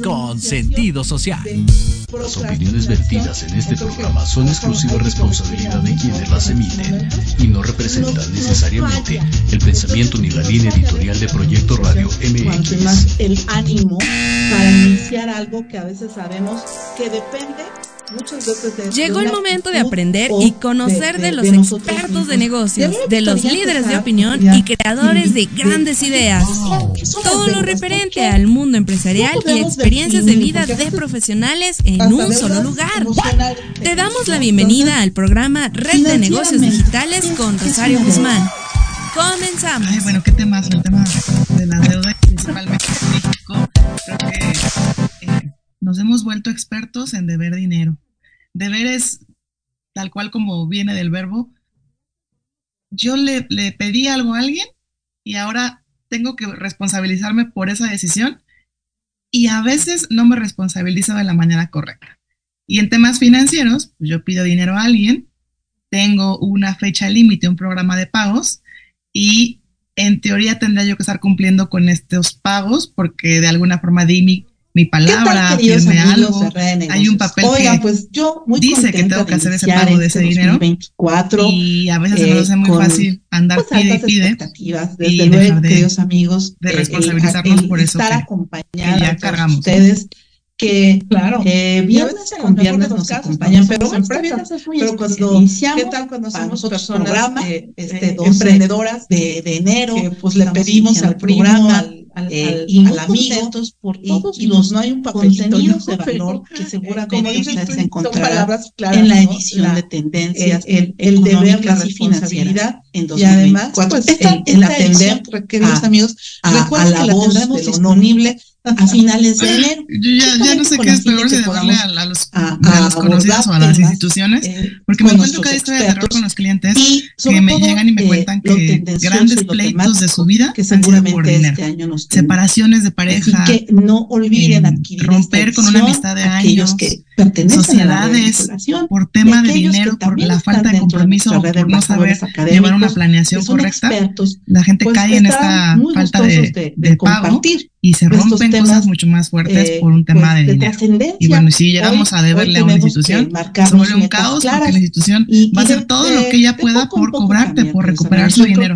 Con sentido social. Las opiniones vertidas en este programa son exclusiva responsabilidad de quienes las emiten y no representan necesariamente el pensamiento ni la línea editorial de Proyecto Radio MX. el ánimo para iniciar algo que a veces sabemos que depende Llegó el momento de aprender y conocer de, los expertos de negocios, de los líderes de opinión y creadores de grandes ideas. Todo lo referente al mundo empresarial y experiencias de vida de profesionales en un solo lugar. Te damos la bienvenida al programa Red de Negocios Digitales con Rosario Guzmán. Comenzamos. Ay, bueno, ¿qué temas? El tema de la deuda, principalmente en México. Creo que eh, nos hemos vuelto expertos en deber dinero. Deber es tal cual como viene del verbo. Yo le, pedí algo a alguien y ahora tengo que responsabilizarme por esa decisión y a veces no me responsabilizo de la manera correcta. Y en temas financieros, pues yo pido dinero a alguien, tengo una fecha límite, un programa de pagos y en teoría tendría yo que estar cumpliendo con estos pagos porque de alguna forma di mi mi palabra, firme algo. Hay un papel Oiga, que pues yo muy dice que tengo que hacer ese pago de ese este dinero. y a veces se nos hace muy fácil andar pues, pide y pide. Desde y luego, de, queridos amigos, de responsabilizarnos por eso. Estar acompañados cargamos. Ustedes que claro, eh, viernes con viernes nos acompañan, pero cuando iniciamos, ¿qué tal cuando somos personas eh, este, emprendedoras de, de enero, que pues le pedimos al programa, al al, eh, y al amigo por todos y, los no hay un contenido de valor que seguramente ustedes encontrarán en la edición de tendencias el, el deber la responsabilidad en 2024 y además pues, el, el atender queridos amigos a, la voz disponible a finales de enero. Yo ya, ya no sé qué es peor si deberle a, a, los, a, a los conocidos o a las instituciones, eh, porque me encuentro cada historia de terror con los clientes que me llegan y me eh, cuentan que grandes pleitos de su vida que seguramente este año nos separaciones de pareja, que no olviden adquirir romper con una amistad de años, que sociedades por tema de dinero, por la falta de compromiso, por no saber llevar una planeación correcta, la gente pues, cae en esta falta de, de pago y se rompen cosas mucho más fuertes eh, por un tema pues, de, dinero. y bueno, si llegamos a deberle a una institución, se vuelve un caos porque la institución va a hacer todo lo que ella pueda por cobrarte, por recuperar su dinero.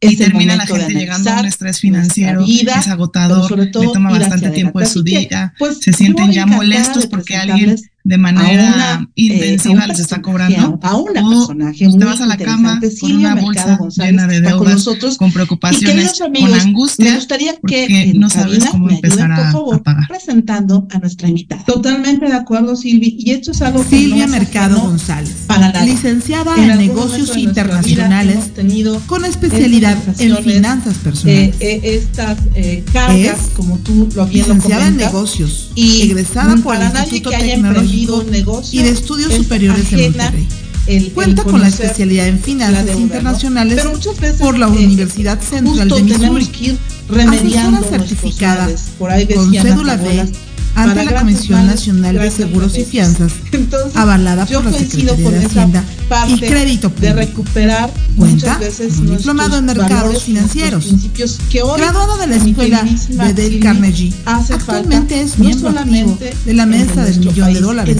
Y termina la gente llegando a un estrés financiero, es agotador, le toma bastante tiempo de su día, pues, se sienten ya molestos porque alguien de manera eh, intensiva les está cobrando. A una personaje te vas a la cama con una bolsa llena de deudas, con, nosotros, con preocupaciones, con angustia, me gustaría que no sabes cómo empezar a, favor, pagar. Presentando a nuestra invitada. Totalmente de acuerdo, Silvi. Y esto es algo que Silvia Mercado González, para la licenciada en, negocios internacionales, tenido con especialidad en finanzas personales. Eh, eh, estas eh, cargas, como tú lo habías licenciada en negocios y egresada por el Instituto Tecnológico y de Estudios Superiores de Monterrey. Cuenta con la especialidad en finanzas internacionales por la eh, Universidad Central de Missouri. Asesora certificada con cédula B ante la Comisión Nacional de Seguros y Fianzas, avalada por la Secretaría de Hacienda y Crédito Público. De recuperar Cuenta un diplomado en mercados financieros, graduada de la escuela de Dale Carnegie. Actualmente es miembro activo de la Mesa del Millón de Dólares,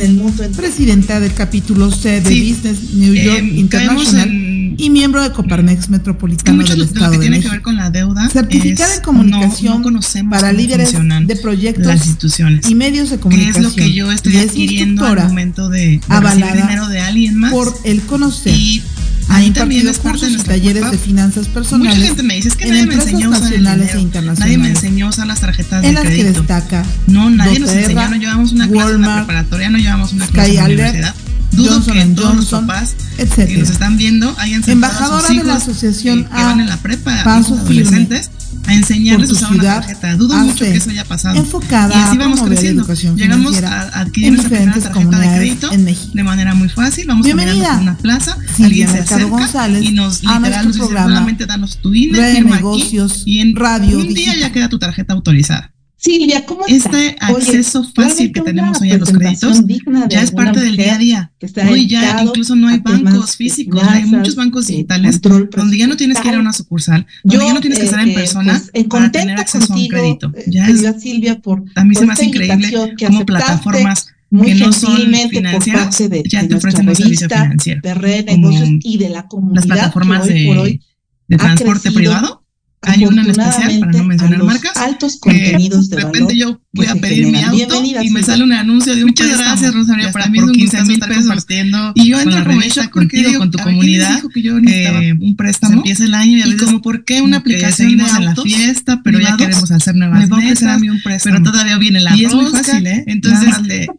presidenta del capítulo C de Business New York eh, International y miembro de Coparmex Metropolitano del Estado que de tiene México. que ver con la deuda Certificada en comunicación para líderes de proyectos las instituciones. y medios de comunicación. ¿Qué es lo que yo estoy adquiriendo al momento de, de avalada dinero de alguien más? Por el conocer. Y ha impartido cursos y talleres de finanzas personales. Mucha gente me dice, es que nadie me enseñó a usar nacionales e internacionales. Nadie me enseñó a usar las tarjetas en de las crédito. que destaca no, nadie nos enseñó, no llevamos una clase en la Walmart, preparatoria, no llevamos una clase en la universidad. Johnson que todos los Johnson, papás etcétera. que nos están viendo hayan Embajadora a sus hijos de la asociación que, que van en la prepa, Paso hijos adolescentes, a enseñarles a usar una tarjeta. Dudo mucho que eso haya pasado. Enfocada y así vamos a creciendo. Llegamos a adquirir nuestra primera tarjeta de crédito en México. de manera muy fácil. Vamos Bienvenida. por una plaza, Silvia alguien se acerca González y nos a literal nuestro nos dice solamente danos tu INE, firma Negocios, aquí, y en Radio un día Digital. ya queda tu tarjeta autorizada. Silvia, ¿cómo Este acceso fácil que tenemos hoy a los créditos ya es parte del día a día. Hoy ya incluso no hay bancos físicos, hay muchos bancos digitales donde ya no tienes que ir a una sucursal, donde ya no tienes que estar en eh, persona pues, para tener acceso a un crédito. Eh, ya es, Silvia, por, a mí se me hace increíble cómo plataformas que no son financieras ya te ofrecen un servicio financiero. De red, negocios y de la comunidad. Las plataformas de, de transporte privado hay una en especial, para no mencionar marcas, altos contenidos de, de repente yo voy a pedir mi auto y me sale un anuncio de un Muchas gracias, Rosario, para mí es un 15 mil pesos. Compartiendo y yo entro como ella contigo, con tu comunidad, que yo que un préstamo, empieza el año y a veces como, ¿por qué una aplicación seguimos en la fiesta, pero ya queremos hacer nuevas mesas, pero todavía viene la Y es muy fácil, ¿eh? Entonces,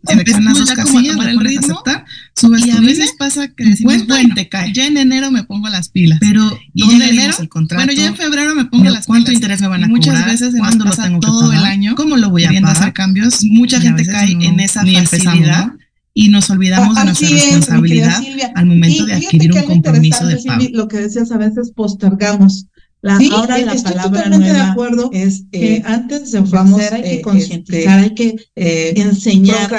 seleccionas dos casillas, le pones aceptar, subes y a veces pasa que decimos, bueno, ya en enero me pongo las pilas, pero y en enero, bueno, ya en febrero me pongo las ¿Cuánto interés me van a cobrar? Muchas veces cuando lo tengo todo el año, ¿cómo lo voy a pagar? Hacer cambios? Mucha gente cae en esa facilidad y nos olvidamos de nuestra responsabilidad al momento de adquirir un compromiso de pago. Lo que decías a veces postergamos. La, ahora la palabra nueva de acuerdo es eh, antes de ofrecer hay que eh, concientizar, este, hay que eh, enseñar,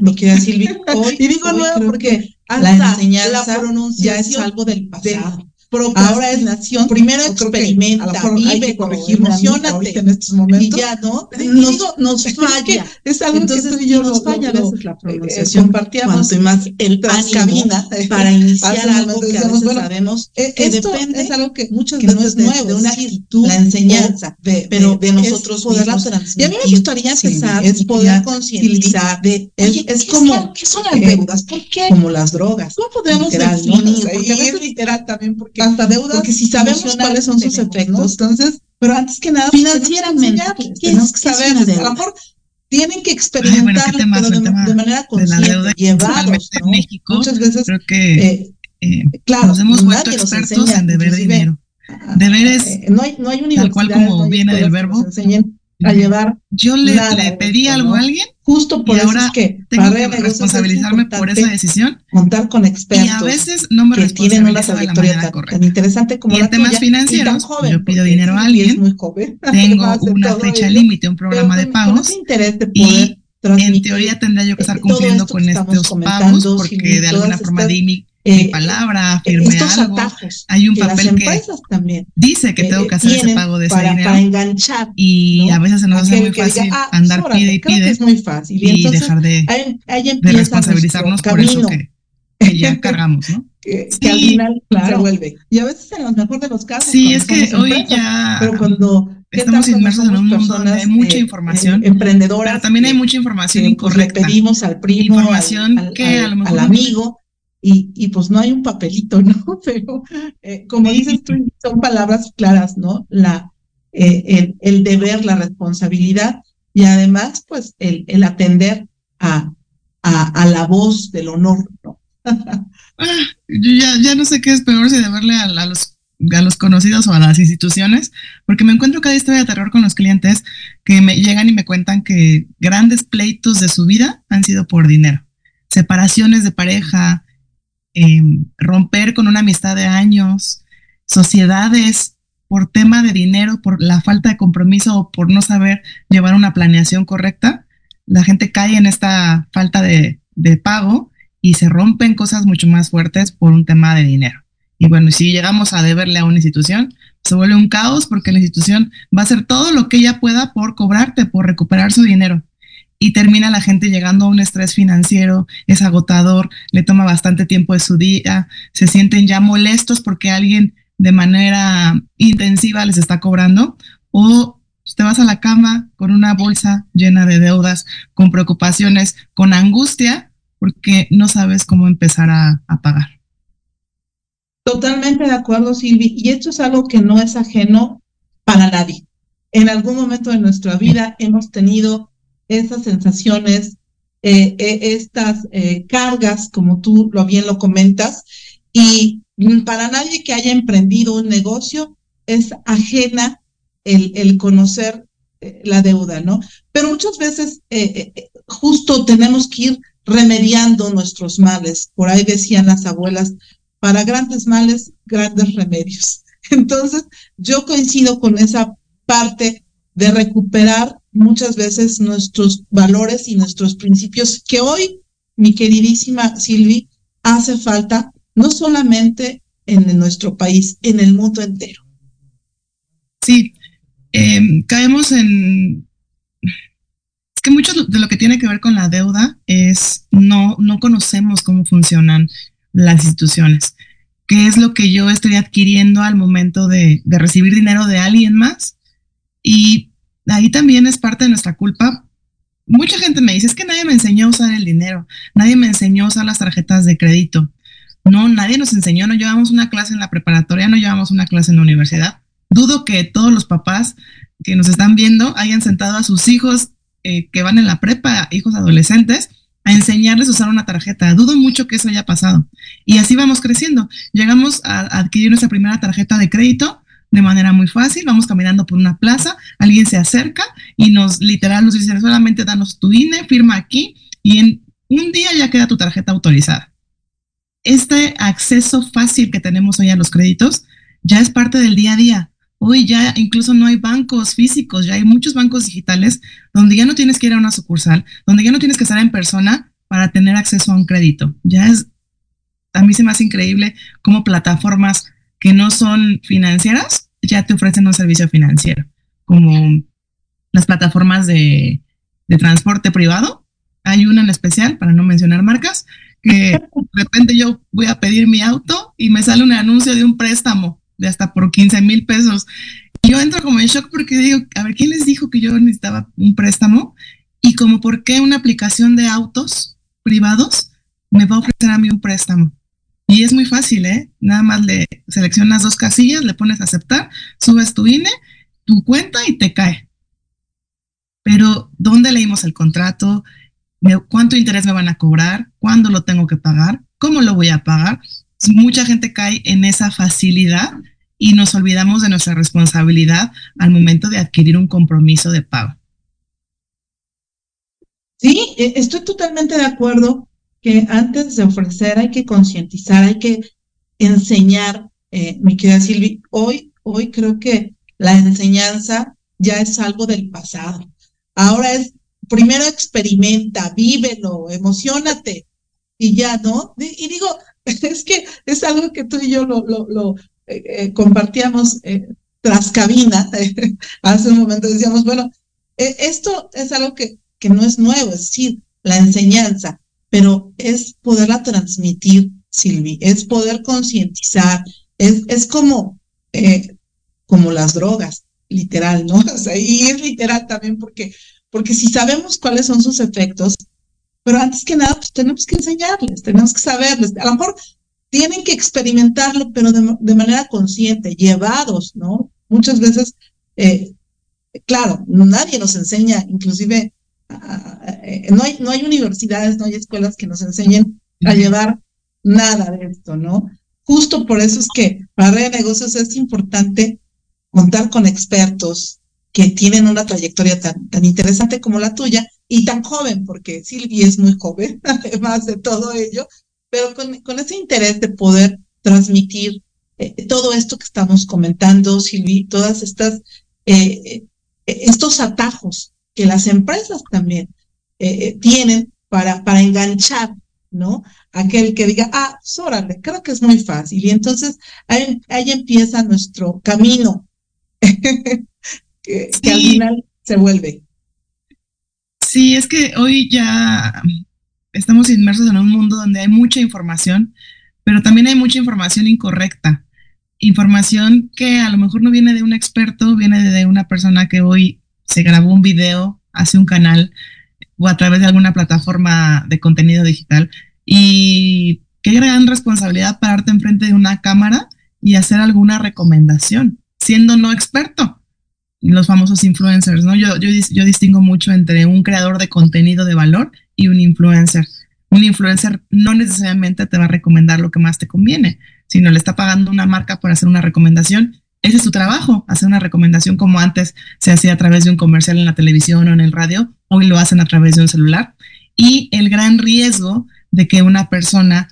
lo que decía Silvia. Hoy, y digo nuevo porque la enseñanza la ya es algo del pasado ahora es nación, primero experimenta, vive, corregir, emocionate, en estos momentos, y ya no, nos, nos falla, es algo Entonces, que yo nos falla a veces la pronunciación, compartíamos cuanto más el ánimo para iniciar algo que a veces sabemos eh, que depende, es algo que muchas veces no es nuevo, de una actitud, la enseñanza, pero de nosotros mismos y a mí me gustaría empezar, es poder concientizar, es como, ¿qué son las deudas? ¿Por qué? Como las drogas. ¿Cómo podemos definir? Porque a literal también, porque hasta deudas. Porque si sabemos cuáles son sus efectos, entonces, pero antes que nada, financieramente, tenemos que saber, a lo mejor tienen que experimentar de, manera consciente, llevados, ¿no? en México, muchas veces, creo que eh, eh, claro, nos hemos vuelto expertos en deber dinero. Deberes, eh, no hay, no hay tal cual como viene del verbo, a llevar. Yo le, le pedí algo a alguien justo por y ahora que tengo que responsabilizarme por esa decisión. Contar con expertos. Y a veces no me que tienen una trayectoria tan, tan, interesante como y en temas financieros, joven, yo pido dinero a alguien, muy joven, tengo una fecha límite, un programa de pagos y en teoría tendría yo que estar cumpliendo con estos pagos porque de alguna forma di mi eh, palabra, firme algo. Hay un papel que también, dice que tengo que hacer ese pago de ese dinero. Para enganchar. Y a veces se nos hace muy fácil ah, andar pide y pide. Es muy fácil. Y, dejar de, de responsabilizarnos por eso que, que, ya cargamos, ¿no? Que, al final se vuelve. Y a veces en los mejores de los casos. Sí, es que hoy ya. Pero cuando estamos inmersos en un mundo donde hay mucha eh, información eh, emprendedora pero también hay mucha información pues, incorrecta pedimos al primo información al, que al, a lo mejor al amigo y, y pues no hay un papelito, ¿no? Pero eh, como dices tú, son palabras claras, ¿no? La, eh, el, el, deber, la responsabilidad y además, pues, el, el atender a, a, a, la voz del honor, ¿no? ah, yo ya, ya no sé qué es peor si deberle a, a los a los conocidos o a las instituciones, porque me encuentro cada historia de terror con los clientes que me llegan y me cuentan que grandes pleitos de su vida han sido por dinero. Separaciones de pareja, Em, romper con una amistad de años, sociedades por tema de dinero, por la falta de compromiso o por no saber llevar una planeación correcta, la gente cae en esta falta de, de pago y se rompen cosas mucho más fuertes por un tema de dinero. Y bueno, si llegamos a deberle a una institución, se vuelve un caos porque la institución va a hacer todo lo que ella pueda por cobrarte, por recuperar su dinero y termina la gente llegando a un estrés financiero, es agotador, le toma bastante tiempo de su día, se sienten ya molestos porque alguien de manera intensiva les está cobrando o te vas a la cama con una bolsa llena de deudas, con preocupaciones, con angustia, porque no sabes cómo empezar a, pagar. Totalmente de acuerdo, Silvi. Y esto es algo que no es ajeno para nadie. En algún momento de nuestra vida hemos tenido esas sensaciones, eh, eh, estas eh, cargas, como tú lo bien lo comentas, y para nadie que haya emprendido un negocio es ajena el, el conocer la deuda, ¿no? Pero muchas veces justo tenemos que ir remediando nuestros males. Por ahí decían las abuelas, para grandes males, grandes remedios. Entonces, yo coincido con esa parte de recuperar muchas veces nuestros valores y nuestros principios que hoy, mi queridísima Silvi, hace falta no solamente en nuestro país, en el mundo entero. Sí, em, caemos en... Es que mucho de lo que tiene que ver con la deuda es no, no conocemos cómo funcionan las instituciones, qué es lo que yo estoy adquiriendo al momento de, de recibir dinero de alguien más y ahí también es parte de nuestra culpa. Mucha gente me dice, es que nadie me enseñó a usar el dinero, nadie me enseñó a usar las tarjetas de crédito. No, nadie nos enseñó, no llevamos una clase en la preparatoria, no llevamos una clase en la universidad. Dudo que todos los papás que nos están viendo hayan sentado a sus hijos eh, que van en la prepa, hijos adolescentes, a enseñarles a usar una tarjeta. Dudo mucho que eso haya pasado. Y así vamos creciendo. Llegamos a adquirir nuestra primera tarjeta de crédito de manera muy fácil. Vamos caminando por una plaza, alguien se acerca y nos literal nos dice solamente danos tu INE, firma aquí y en un día ya queda tu tarjeta autorizada. Este acceso fácil que tenemos hoy a los créditos ya es parte del día a día. Hoy ya incluso no hay bancos físicos, ya hay muchos bancos digitales donde ya no tienes que ir a una sucursal, donde ya no tienes que estar en persona para tener acceso a un crédito. Ya es, a mí se me hace increíble cómo plataformas que no son financieras ya te ofrecen un servicio financiero, como las plataformas de, transporte privado. Hay una en especial, para no mencionar marcas, que de repente yo voy a pedir mi auto y me sale un anuncio de un préstamo de hasta por 15 mil pesos. Yo entro como en shock porque digo, a ver, ¿quién les dijo que yo necesitaba un préstamo? Y como por qué una aplicación de autos privados me va a ofrecer a mí un préstamo. Y es muy fácil, ¿eh? Nada más le seleccionas dos casillas, le pones aceptar, subes tu INE, tu cuenta y te cae. Pero, ¿dónde leímos el contrato? ¿Cuánto interés me van a cobrar? ¿Cuándo lo tengo que pagar? ¿Cómo lo voy a pagar? Mucha gente cae en esa facilidad y nos olvidamos de nuestra responsabilidad al momento de adquirir un compromiso de pago. Sí, e, estoy totalmente de acuerdo que antes de ofrecer hay que concientizar, hay que enseñar, eh, mi querida Silvi. Hoy, hoy creo que la enseñanza ya es algo del pasado. Ahora es, primero experimenta, vívelo, emocionate y ya, ¿no? Y digo, es que es algo que tú y yo lo, lo, lo eh, eh, compartíamos tras cabina. Hace un momento decíamos, bueno, esto es algo que, que no es nuevo, es decir, la enseñanza pero es poderla transmitir, Silvi, es poder concientizar, es, es como, eh, como las drogas, literal, ¿no? O sea, y es literal también porque, porque si sabemos cuáles son sus efectos, pero antes que nada, pues tenemos que enseñarles, tenemos que saberles. A lo mejor tienen que experimentarlo, pero de, manera consciente, llevados, ¿no? Muchas veces, eh, claro, nadie nos enseña, inclusive eh, no, hay, no hay universidades, no hay escuelas que nos enseñen a llevar nada de esto, ¿no? Justo por eso es que para de negocios es importante contar con expertos que tienen una trayectoria tan, tan interesante como la tuya y tan joven, porque Silvi es muy joven, además de todo ello, pero con, con ese interés de poder transmitir eh, todo esto que estamos comentando, Silvi, todas estas, eh, estos atajos que las empresas también eh, eh, tienen para, para enganchar, ¿no? Aquel que diga, ah, pues creo que es muy fácil. Y entonces ahí, empieza nuestro camino, que, al final se vuelve. Sí, es que hoy ya estamos inmersos en un mundo donde hay mucha información, pero también hay mucha información incorrecta. Información que a lo mejor no viene de un experto, viene de una persona que hoy se grabó un video, hace un canal o a través de alguna plataforma de contenido digital. Y qué gran responsabilidad pararte enfrente de una cámara y hacer alguna recomendación, siendo no experto. Los famosos influencers, ¿no? Yo, yo, yo distingo mucho entre un creador de contenido de valor y un influencer. Un influencer no necesariamente te va a recomendar lo que más te conviene, sino le está pagando una marca por hacer una recomendación ese es su trabajo, hacer una recomendación como antes se hacía a través de un comercial en la televisión o en el radio, hoy lo hacen a través de un celular. Y el gran riesgo de que una persona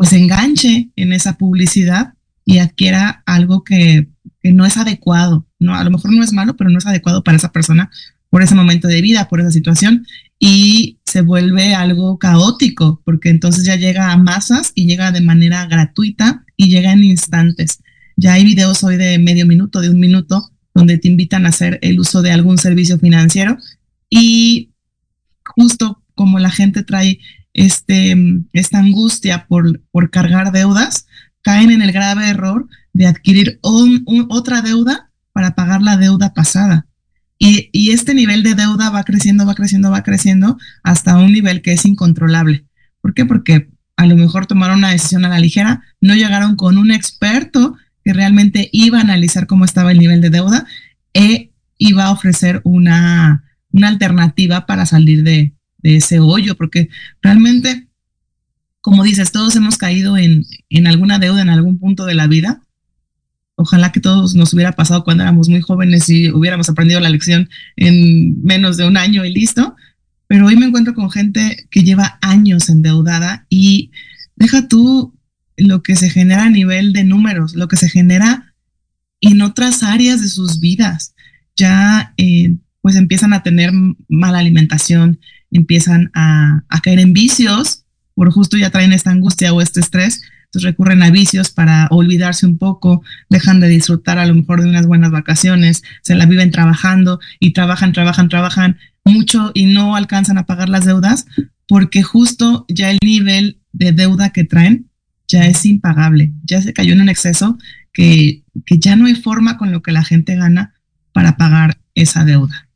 pues enganche en esa publicidad y adquiera algo que, no es adecuado, ¿no? A lo mejor no es malo, pero no es adecuado para esa persona por ese momento de vida, por esa situación, y se vuelve algo caótico, porque entonces ya llega a masas y llega de manera gratuita y llega en instantes. Ya hay videos hoy de medio minuto, de un minuto, donde te invitan a hacer el uso de algún servicio financiero y justo como la gente trae este, esta angustia por, por cargar deudas, caen en el grave error de adquirir otra deuda para pagar la deuda pasada. Y, y, este nivel de deuda va creciendo, va creciendo, va creciendo hasta un nivel que es incontrolable. ¿Por qué? Porque a lo mejor tomaron una decisión a la ligera, no llegaron con un experto que realmente iba a analizar cómo estaba el nivel de deuda e iba a ofrecer una, una alternativa para salir de, de ese hoyo, porque realmente, como dices, todos hemos caído en, en alguna deuda en algún punto de la vida Ojalá que todos nos hubiera pasado cuando éramos muy jóvenes y hubiéramos aprendido la lección en menos de un año y listo. Pero hoy me encuentro con gente que lleva años endeudada y deja tú lo que se genera a nivel de números, lo que se genera en otras áreas de sus vidas. Ya eh, pues empiezan a tener mala alimentación, empiezan a, a caer en vicios, por justo ya traen esta angustia o este estrés, entonces recurren a vicios para olvidarse un poco, dejan de disfrutar a lo mejor de unas buenas vacaciones, se la viven trabajando y trabajan, trabajan, trabajan mucho y no alcanzan a pagar las deudas porque justo ya el nivel de deuda que traen ya es impagable, ya se cayó en un exceso que, que ya no hay forma con lo que la gente gana para pagar esa deuda.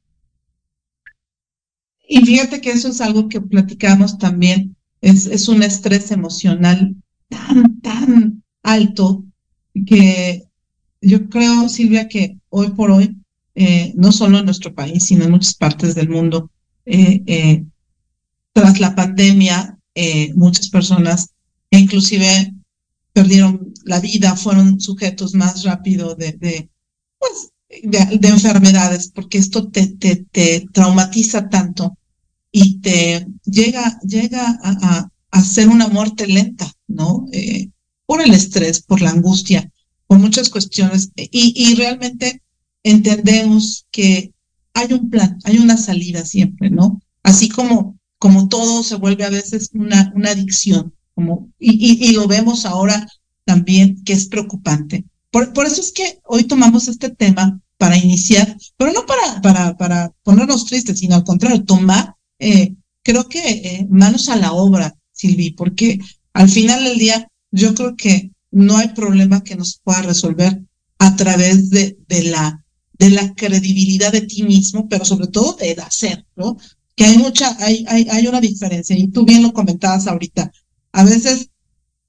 Y fíjate que eso es algo que platicamos también, es, es un estrés emocional tan, tan alto que yo creo, Silvia, que hoy por hoy, eh, no solo en nuestro país, sino en muchas partes del mundo, eh, eh, tras la pandemia, muchas personas, inclusive perdieron la vida, fueron sujetos más rápido de, de, pues, de, enfermedades, porque esto te, te, te, traumatiza tanto y te llega, llega a, hacer una muerte lenta, ¿no? Eh, por el estrés, por la angustia, por muchas cuestiones. Y, y realmente entendemos que hay un plan, hay una salida siempre, ¿no? Así como, como todo se vuelve a veces una, una adicción, como, y, y, lo vemos ahora también que es preocupante. Por, por, eso es que hoy tomamos este tema para iniciar, pero no para, para, para ponernos tristes, sino al contrario, tomar, eh, creo que eh, manos a la obra, Silvi, porque al final del día yo creo que no hay problema que nos pueda resolver a través de, de, la, de la credibilidad de ti mismo, pero sobre todo de hacer, ¿no? Que hay mucha, hay, hay, hay una diferencia, y tú bien lo comentabas ahorita. A veces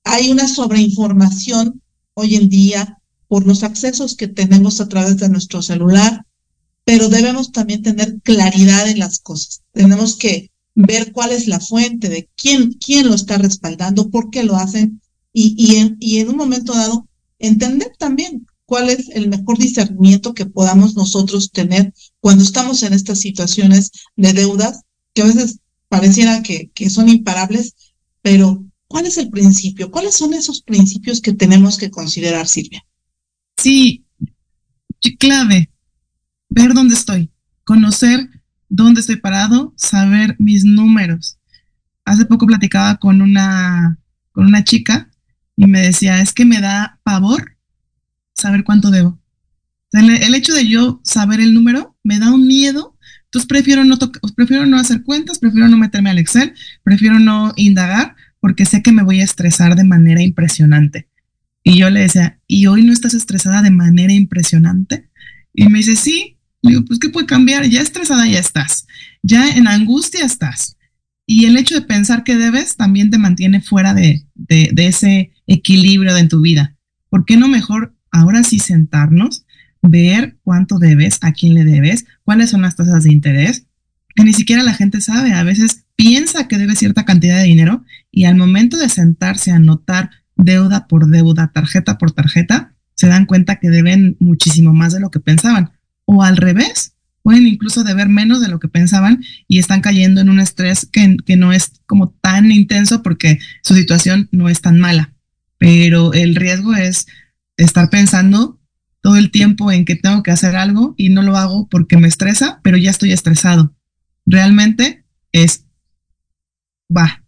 hay una sobreinformación hoy en día por los accesos que tenemos a través de nuestro celular, pero debemos también tener claridad en las cosas. Tenemos que ver cuál es la fuente, de quién, quién lo está respaldando, por qué lo hacen, y, y, en, y en un momento dado entender también cuál es el mejor discernimiento que podamos nosotros tener cuando estamos en estas situaciones de deudas, que a veces pareciera que, que son imparables, pero ¿cuál es el principio? ¿Cuáles son esos principios que tenemos que considerar, Silvia? Sí, clave, ver dónde estoy, conocer dónde estoy parado, saber mis números. Hace poco platicaba con una, con una chica y me decía, es que me da pavor saber cuánto debo. El, hecho de yo saber el número me da un miedo, entonces prefiero no, prefiero no hacer cuentas, prefiero no meterme al Excel, prefiero no indagar porque sé que me voy a estresar de manera impresionante. Y yo le decía, ¿y hoy no estás estresada de manera impresionante? Y me dice, sí, digo, pues, ¿qué puede cambiar? Ya estresada ya estás, ya en angustia estás. Y el hecho de pensar que debes también te mantiene fuera de, de, ese equilibrio en tu vida. ¿Por qué no mejor ahora sí sentarnos, ver cuánto debes, a quién le debes, cuáles son las tasas de interés? Que ni siquiera la gente sabe. A veces piensa que debe cierta cantidad de dinero y al momento de sentarse a anotar deuda por deuda, tarjeta por tarjeta, se dan cuenta que deben muchísimo más de lo que pensaban o al revés, pueden incluso deber menos de lo que pensaban y están cayendo en un estrés que, que, no es como tan intenso porque su situación no es tan mala. Pero el riesgo es estar pensando todo el tiempo en que tengo que hacer algo y no lo hago porque me estresa, pero ya estoy estresado. Realmente es, va,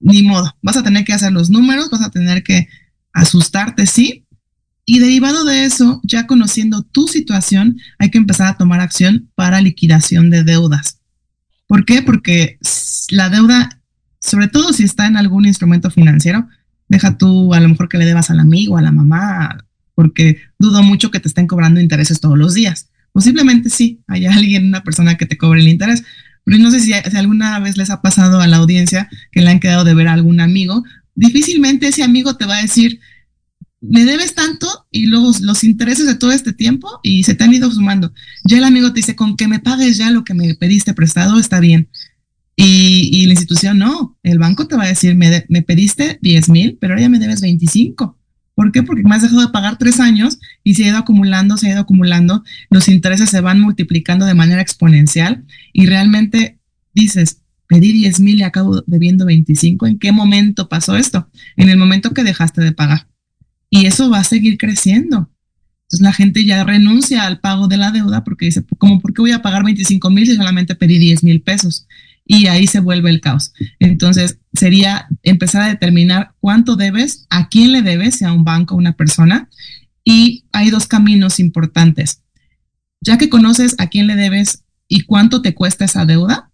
ni modo, vas a tener que hacer los números, vas a tener que asustarte, sí. Y derivado de eso, ya conociendo tu situación, hay que empezar a tomar acción para liquidación de deudas. ¿Por qué? Porque la deuda, sobre todo si está en algún instrumento financiero, deja tú a lo mejor que le debas al amigo, a la mamá, porque dudo mucho que te estén cobrando intereses todos los días. Posiblemente sí, hay alguien, una persona que te cobre el interés, no sé si, alguna vez les ha pasado a la audiencia que le han quedado de ver a algún amigo. Difícilmente ese amigo te va a decir, me debes tanto y luego los intereses de todo este tiempo y se te han ido sumando. Ya el amigo te dice, con que me pagues ya lo que me pediste prestado, está bien. Y, la institución no, el banco te va a decir, me, me pediste 10 mil, pero ahora ya me debes 25. ¿Por qué? Porque me has dejado de pagar tres años y se ha ido acumulando, se ha ido acumulando, los intereses se van multiplicando de manera exponencial y realmente dices, pedí 10 mil y acabo debiendo 25. ¿En qué momento pasó esto? En el momento que dejaste de pagar. Y eso va a seguir creciendo. Entonces la gente ya renuncia al pago de la deuda porque dice, ¿cómo por qué voy a pagar 25 mil si solamente pedí 10 mil pesos? Y ahí se vuelve el caos. Entonces, sería empezar a determinar cuánto debes, a quién le debes, sea un banco una persona. Y hay dos caminos importantes. Ya que conoces a quién le debes y cuánto te cuesta esa deuda,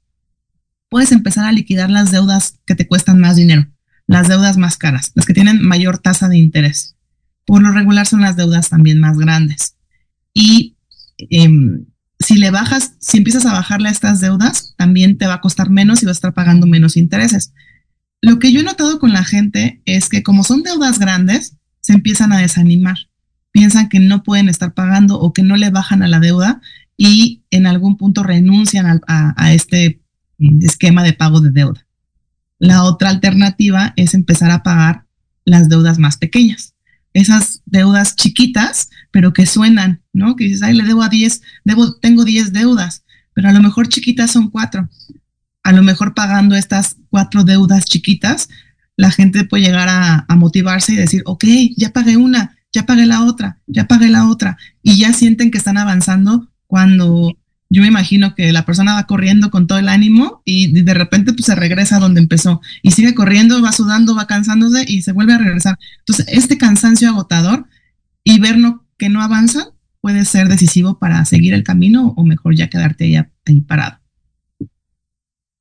puedes empezar a liquidar las deudas que te cuestan más dinero, las deudas más caras, las que tienen mayor tasa de interés. Por lo regular son las deudas también más grandes. Y em, si le bajas, si empiezas a bajarle a estas deudas, también te va a costar menos y vas a estar pagando menos intereses. Lo que yo he notado con la gente es que como son deudas grandes, se empiezan a desanimar. Piensan que no pueden estar pagando o que no le bajan a la deuda y en algún punto renuncian a, este eh, esquema de pago de deuda. La otra alternativa es empezar a pagar las deudas más pequeñas. Esas deudas chiquitas pero que suenan, ¿no? Que dices, ay, le debo a 10, debo, tengo 10 deudas, pero a lo mejor chiquitas son cuatro. A lo mejor pagando estas cuatro deudas chiquitas, la gente puede llegar a, motivarse y decir, ok, ya pagué una, ya pagué la otra, ya pagué la otra, y ya sienten que están avanzando cuando yo me imagino que la persona va corriendo con todo el ánimo y de repente pues se regresa a donde empezó y sigue corriendo, va sudando, va cansándose y se vuelve a regresar. Entonces, este cansancio agotador y ver no que no avanzan puede ser decisivo para seguir el camino o mejor ya quedarte ahí, ahí parado.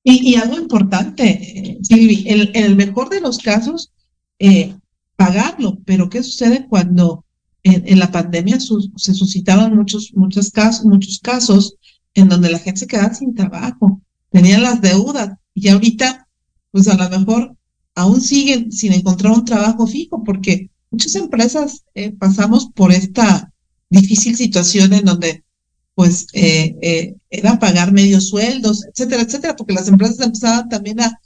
Y, algo importante, Silvi, en, el mejor de los casos, eh, pagarlo, pero ¿qué sucede cuando en, la pandemia se suscitaron muchos, muchos, casos, muchos casos en donde la gente se quedaba sin trabajo, tenían las deudas y ahorita, pues a lo mejor aún siguen sin encontrar un trabajo fijo porque muchas empresas eh, pasamos por esta difícil situación en donde pues eh, eh, era pagar medios sueldos, etcétera, etcétera, porque las empresas empezaban también a,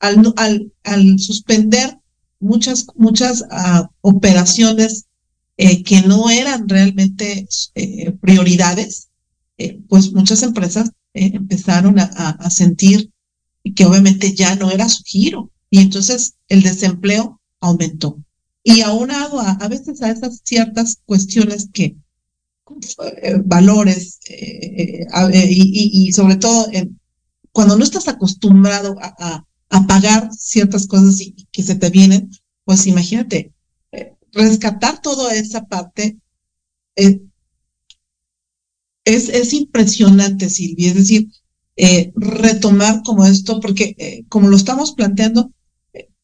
al, al, al, suspender muchas, muchas ah, operaciones que no eran realmente prioridades, pues muchas empresas empezaron a, a sentir que obviamente ya no era su giro y entonces el desempleo aumentó. Y aunado a, a veces a esas ciertas cuestiones que, eh, valores, eh, eh, y, sobre todo cuando no estás acostumbrado a, a, pagar ciertas cosas y, que se te vienen, pues imagínate, rescatar toda esa parte es, es impresionante, Silvia. Es decir, retomar como esto, porque como lo estamos planteando,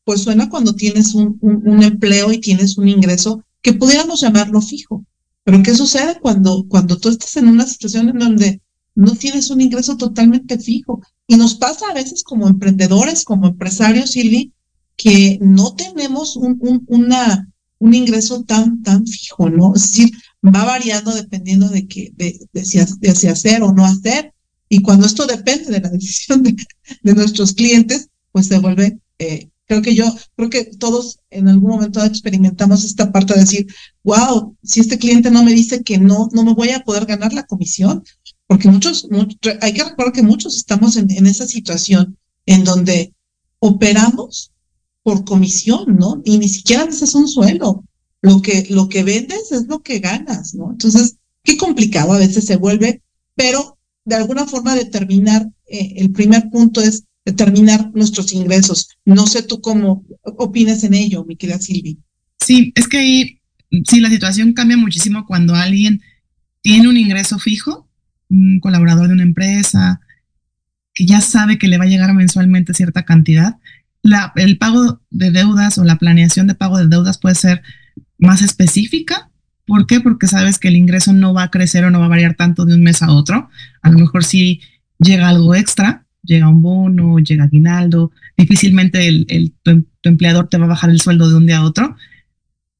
pues suena cuando tienes un, un, empleo y tienes un ingreso que pudiéramos llamarlo fijo. Pero ¿qué sucede cuando, cuando tú estás en una situación en donde no tienes un ingreso totalmente fijo? Y nos pasa a veces como emprendedores, como empresarios, Silvi, que no tenemos un, un, una, un ingreso tan, tan fijo, ¿no? Es decir, va variando dependiendo de, que, de, de, si, de hacer o no hacer. Y cuando esto depende de la decisión de, de nuestros clientes, pues se vuelve eh, Creo que yo, creo que todos en algún momento experimentamos esta parte de decir, wow, si este cliente no me dice que no, no me voy a poder ganar la comisión, porque muchos, hay que recordar que muchos estamos en, en esa situación en donde operamos por comisión, ¿no? Y ni siquiera ese es un sueldo. Lo que, lo que vendes es lo que ganas, ¿no? Entonces, qué complicado a veces se vuelve, pero de alguna forma determinar, eh, el primer punto es determinar nuestros ingresos. No sé tú cómo opinas en ello, mi querida Silvi. Sí, es que ahí, sí, la situación cambia muchísimo cuando alguien tiene un ingreso fijo, un colaborador de una empresa, que ya sabe que le va a llegar mensualmente cierta cantidad. La, el pago de deudas o la planeación de pago de deudas puede ser más específica. ¿Por qué? Porque sabes que el ingreso no va a crecer o no va a variar tanto de un mes a otro. A lo mejor si llega algo extra, llega un bono, llega aguinaldo, difícilmente el, tu, empleador te va a bajar el sueldo de un día a otro.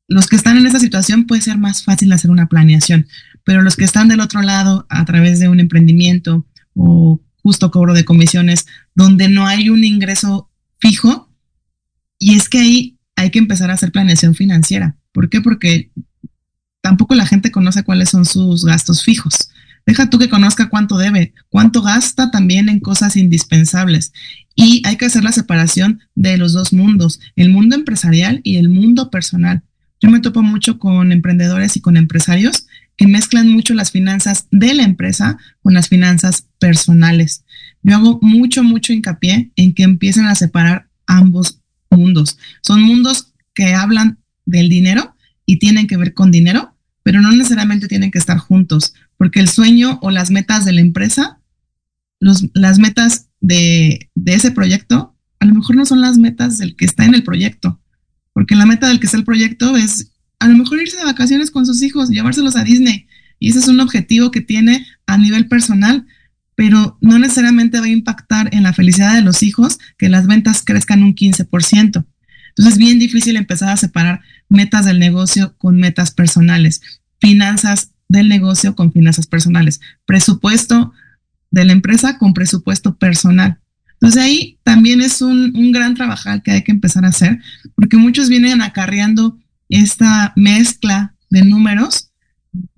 Los que están en esa situación puede ser más fácil hacer una planeación, pero los que están del otro lado a través de un emprendimiento o justo cobro de comisiones, donde no hay un ingreso fijo, y es que ahí hay que empezar a hacer planeación financiera. ¿Por qué? Porque tampoco la gente conoce cuáles son sus gastos fijos. Deja tú que conozca cuánto debe, cuánto gasta también en cosas indispensables. Y hay que hacer la separación de los dos mundos, el mundo empresarial y el mundo personal. Yo me topo mucho con emprendedores y con empresarios que mezclan mucho las finanzas de la empresa con las finanzas personales. Yo hago mucho, mucho hincapié en que empiecen a separar ambos mundos. Son mundos que hablan del dinero y tienen que ver con dinero, pero no necesariamente tienen que estar juntos, porque el sueño o las metas de la empresa, las metas de, de ese proyecto, a lo mejor no son las metas del que está en el proyecto, porque la meta del que está el proyecto es a lo mejor irse de vacaciones con sus hijos, llevárselos a Disney, y ese es un objetivo que tiene a nivel personal, pero no necesariamente va a impactar en la felicidad de los hijos que las ventas crezcan un 15%. Entonces es bien difícil empezar a separar metas del negocio con metas personales, finanzas del negocio con finanzas personales, presupuesto de la empresa con presupuesto personal. Entonces ahí también es un, un gran trabajar que hay que empezar a hacer, porque muchos vienen acarreando esta mezcla de números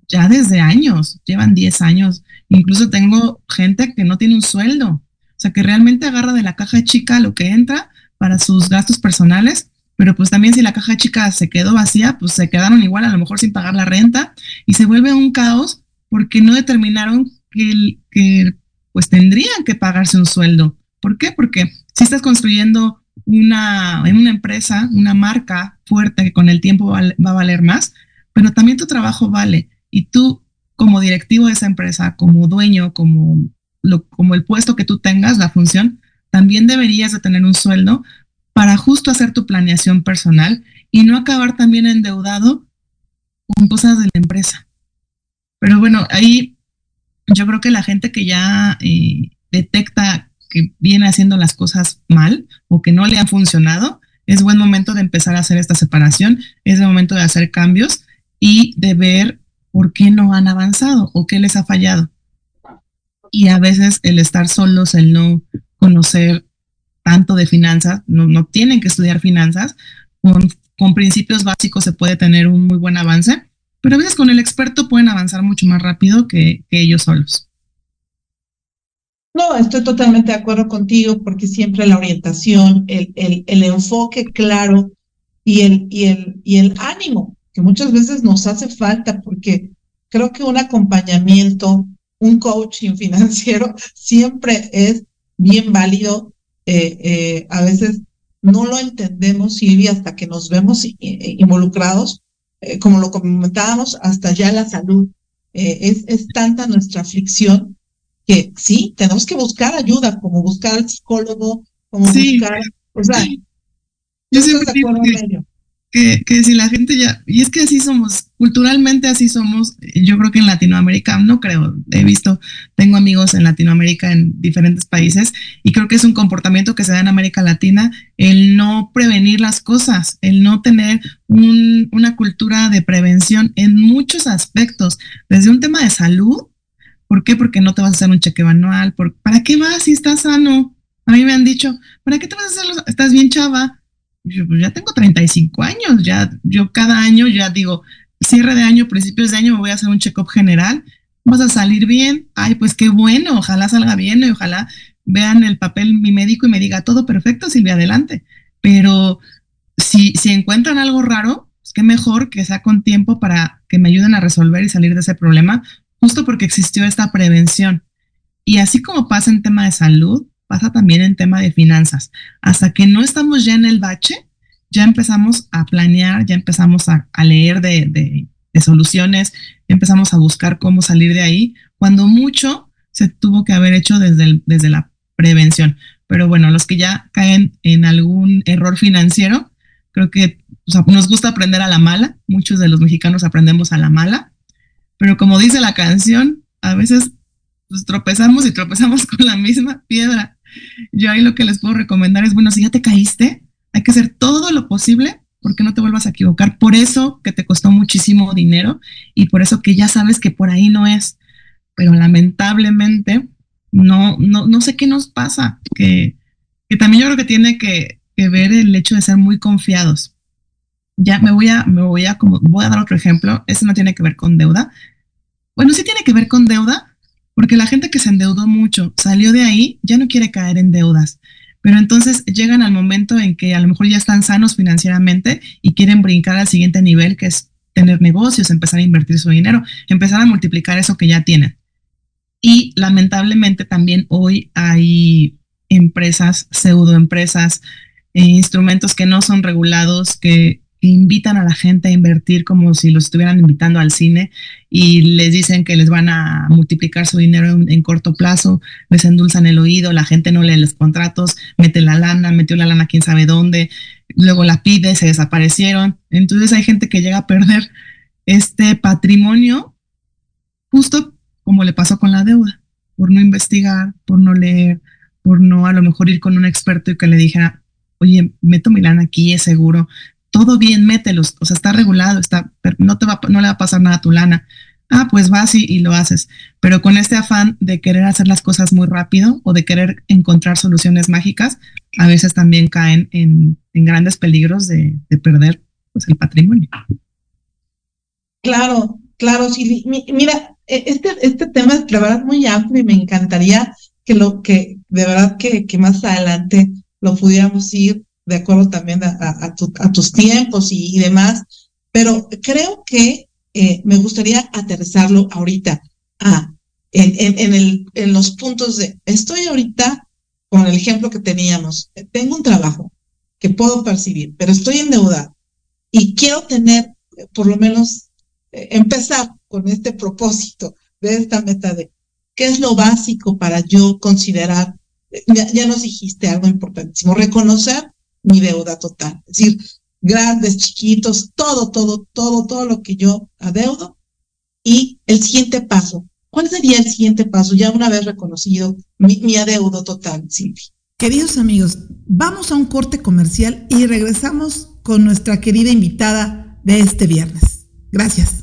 ya desde años, llevan 10 años. Incluso tengo gente que no tiene un sueldo, o sea, que realmente agarra de la caja chica lo que entra para sus gastos personales, pero pues también si la caja chica se quedó vacía, pues se quedaron igual a lo mejor sin pagar la renta y se vuelve un caos porque no determinaron que, pues tendrían que pagarse un sueldo. ¿Por qué? Porque si estás construyendo una, una empresa, una marca fuerte que con el tiempo va, va a valer más, pero también tu trabajo vale y tú como directivo de esa empresa, como dueño, como, lo, como el puesto que tú tengas, la función, también deberías de tener un sueldo para justo hacer tu planeación personal y no acabar también endeudado con cosas de la empresa. Pero bueno, ahí yo creo que la gente que ya eh, detecta que viene haciendo las cosas mal o que no le han funcionado, es buen momento de empezar a hacer esta separación, es el momento de hacer cambios y de ver por qué no han avanzado o qué les ha fallado. Y a veces el estar solos, el no conocer tanto de finanzas, no, tienen que estudiar finanzas, con, con principios básicos se puede tener un muy buen avance, pero a veces con el experto pueden avanzar mucho más rápido que, ellos solos. No, estoy totalmente de acuerdo contigo porque siempre la orientación, el, el, el enfoque claro y el, y, el, y el ánimo que muchas veces nos hace falta porque creo que un acompañamiento, un coaching financiero siempre es bien válido. Eh, eh, a veces no lo entendemos, Silvia, hasta que nos vemos involucrados, eh, como lo comentábamos, hasta ya la salud. es, es tanta nuestra aflicción que sí, tenemos que buscar ayuda, como buscar al psicólogo, como buscar, o sea, yo siempre digo que, que, si la gente ya, y es que así somos, culturalmente así somos, yo creo que en Latinoamérica, no creo, he visto, tengo amigos en Latinoamérica en diferentes países y creo que es un comportamiento que se da en América Latina, el no prevenir las cosas, el no tener un, una cultura de prevención en muchos aspectos, desde un tema de salud, ¿por qué? Porque no te vas a hacer un cheque manual, ¿para qué vas si estás sano? A mí me han dicho, ¿para qué te vas a hacer? Estás bien chava yo pues ya tengo 35 años, ya yo cada año ya digo, cierre de año, principios de año me voy a hacer un check-up general, vas a salir bien, ay, pues qué bueno, ojalá salga bien y ojalá vean el papel mi médico y me diga todo perfecto, Silvia, adelante. Pero si, si encuentran algo raro, qué mejor que sea con tiempo para que me ayuden a resolver y salir de ese problema, justo porque existió esta prevención. Y así como pasa en tema de salud, pasa también en tema de finanzas. Hasta que no estamos ya en el bache, ya empezamos a planear, ya empezamos a, leer de, soluciones, empezamos a buscar cómo salir de ahí, cuando mucho se tuvo que haber hecho desde, desde la prevención. Pero bueno, los que ya caen en algún error financiero, creo que nos gusta aprender a la mala, muchos de los mexicanos aprendemos a la mala, pero como dice la canción, a veces pues, tropezamos y tropezamos con la misma piedra. Yo ahí lo que les puedo recomendar es, bueno, si ya te caíste, hay que hacer todo lo posible porque no te vuelvas a equivocar. Por eso que te costó muchísimo dinero y por eso que ya sabes que por ahí no es. Pero lamentablemente, no, no, no sé qué nos pasa, que, que también yo creo que tiene que, que ver el hecho de ser muy confiados ya me voy a, me voy a, como, voy a dar otro ejemplo, este no tiene que ver con deuda. Bueno, sí tiene que ver con deuda, porque la gente que se endeudó mucho, salió de ahí, ya no quiere caer en deudas. Pero entonces llegan al momento en que a lo mejor ya están sanos financieramente y quieren brincar al siguiente nivel, que es tener negocios, empezar a invertir su dinero, empezar a multiplicar eso que ya tienen. Y lamentablemente también hoy hay empresas, pseudoempresas, e instrumentos que no son regulados, que invitan a la gente a invertir como si los estuvieran invitando al cine y les dicen que les van a multiplicar su dinero en, corto plazo, les endulzan el oído, la gente no lee los contratos, mete la lana, metió la lana quién sabe dónde, luego la pide, se desaparecieron. Entonces hay gente que llega a perder este patrimonio justo como le pasó con la deuda, por no investigar, por no leer, por no a lo mejor ir con un experto y que le dijera, oye, meto mi lana aquí, es seguro, todo bien, mételos, o sea, está regulado, está, no, te va, no le va a pasar nada a tu lana. Ah, pues vas y, y, lo haces, pero con este afán de querer hacer las cosas muy rápido o de querer encontrar soluciones mágicas, a veces también caen en, grandes peligros de, perder pues, el patrimonio. Claro, claro, sí. Mira, e, este, este tema es de verdad muy amplio y me encantaría que lo que de verdad que, que más adelante lo pudiéramos ir de acuerdo también a, tus tiempos y, demás, pero creo que eh, me gustaría aterrizarlo ahorita a, en, en, el, en los puntos de, estoy ahorita con el ejemplo que teníamos, tengo un trabajo que puedo percibir, pero estoy en deuda y quiero tener, por lo menos, eh, empezar con este propósito de esta meta de qué es lo básico para yo considerar, ya, ya nos dijiste algo importantísimo, reconocer mi deuda total. Es decir, grandes, chiquitos, todo, todo, todo, todo lo que yo adeudo. Y el siguiente paso. ¿Cuál sería el siguiente paso ya una vez reconocido mi, adeudo total, Silvi? Queridos amigos, vamos a un corte comercial y regresamos con nuestra querida invitada de este viernes. Gracias.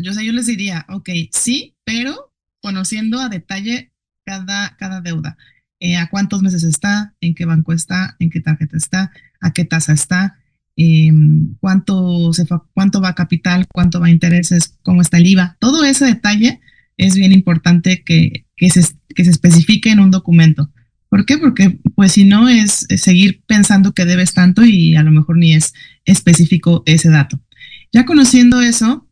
Yo, sé, yo les diría, ok, sí, pero conociendo a detalle cada, cada deuda. Eh, a cuántos meses está, en qué banco está, en qué tarjeta está, a qué tasa está, em, cuánto, se cuánto va capital, cuánto va a intereses, cómo está el IVA. Todo ese detalle es bien importante que, que, se, que se especifique en un documento. ¿Por qué? Porque pues si no es seguir pensando que debes tanto y a lo mejor ni es específico ese dato. Ya conociendo eso,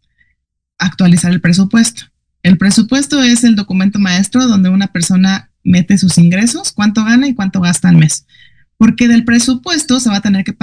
actualizar el presupuesto. El presupuesto es el documento maestro donde una persona mete sus ingresos, cuánto gana y cuánto gasta al mes. Porque del presupuesto se va a tener que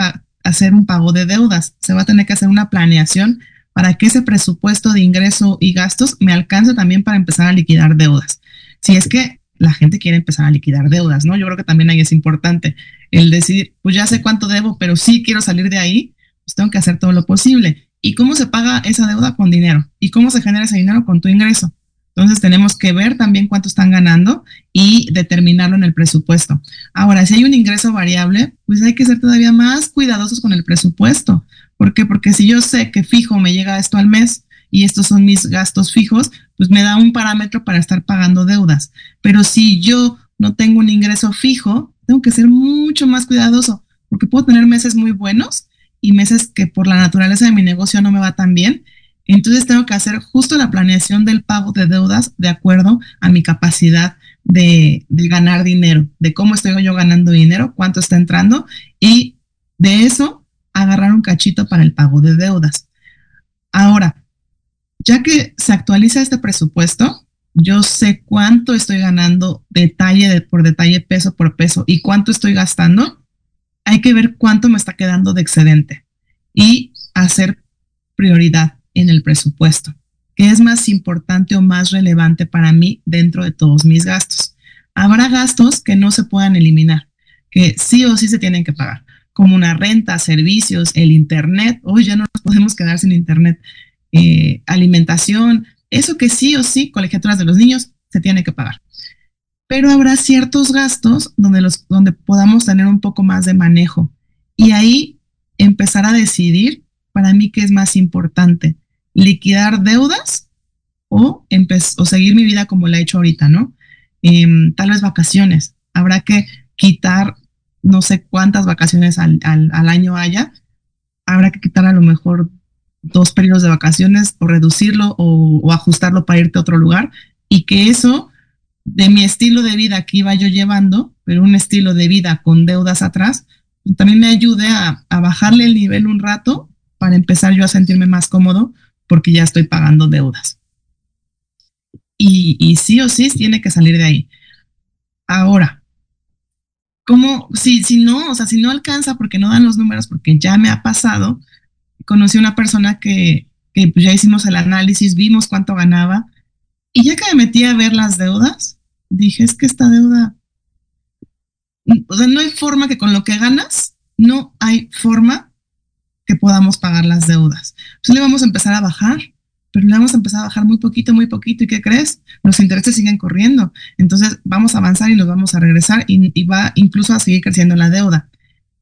hacer un pago de deudas, se va a tener que hacer una planeación para que ese presupuesto de ingreso y gastos me alcance también para empezar a liquidar deudas. Si es que la gente quiere empezar a liquidar deudas, ¿no? Yo creo que también ahí es importante el decir, pues ya sé cuánto debo, pero sí quiero salir de ahí, pues tengo que hacer todo lo posible ¿Y cómo se paga esa deuda con dinero? ¿Y cómo se genera ese dinero con tu ingreso? Entonces tenemos que ver también cuánto están ganando y determinarlo en el presupuesto. Ahora, si hay un ingreso variable, pues hay que ser todavía más cuidadosos con el presupuesto. ¿Por qué? Porque si yo sé que fijo me llega esto al mes y estos son mis gastos fijos, pues me da un parámetro para estar pagando deudas. Pero si yo no tengo un ingreso fijo, tengo que ser mucho más cuidadoso porque puedo tener meses muy buenos y meses que por la naturaleza de mi negocio no me va tan bien entonces tengo que hacer justo la planeación del pago de deudas de acuerdo a mi capacidad de, ganar dinero, de cómo estoy yo ganando dinero, cuánto está entrando y de eso agarrar un cachito para el pago de deudas. Ahora, ya que se actualiza este presupuesto, yo sé cuánto estoy ganando detalle por detalle, peso por peso y cuánto estoy gastando, hay que ver cuánto me está quedando de excedente y hacer prioridad en el presupuesto. ¿Qué es más importante o más relevante para mí dentro de todos mis gastos? Habrá gastos que no se puedan eliminar, que sí o sí se tienen que pagar, como una renta, servicios, el Internet. Hoy ya no nos podemos quedar sin Internet. Eh, alimentación, eso que sí o sí, colegiaturas de los niños, se tiene que pagar. Pero habrá ciertos gastos donde, los, donde podamos tener un poco más de manejo y ahí empezar a decidir para mí qué es más importante liquidar deudas o, o seguir mi vida como la he hecho ahorita, ¿no? Em, tal vez vacaciones. Habrá que quitar no sé cuántas vacaciones al, año haya. Habrá que quitar a lo mejor dos periodos de vacaciones o reducirlo o, o, ajustarlo para irte a otro lugar y que eso de mi estilo de vida que iba yo llevando, pero un estilo de vida con deudas atrás, también me ayude a, a bajarle el nivel un rato para empezar yo a sentirme más cómodo porque ya estoy pagando deudas. Y, sí o sí tiene que salir de ahí. Ahora, ¿cómo? Si, si no, o sea, si no alcanza porque no dan los números, porque ya me ha pasado, conocí una persona que, que ya hicimos el análisis, vimos cuánto ganaba, y ya que me metí a ver las deudas, dije, es que esta deuda, o sea, no hay forma que con lo que ganas, no hay forma que podamos pagar las deudas. Pues le vamos a empezar a bajar, pero le vamos a empezar a bajar muy poquito, muy poquito. ¿Y qué crees? Los intereses siguen corriendo. Entonces vamos a avanzar y nos vamos a regresar y, va incluso a seguir creciendo la deuda.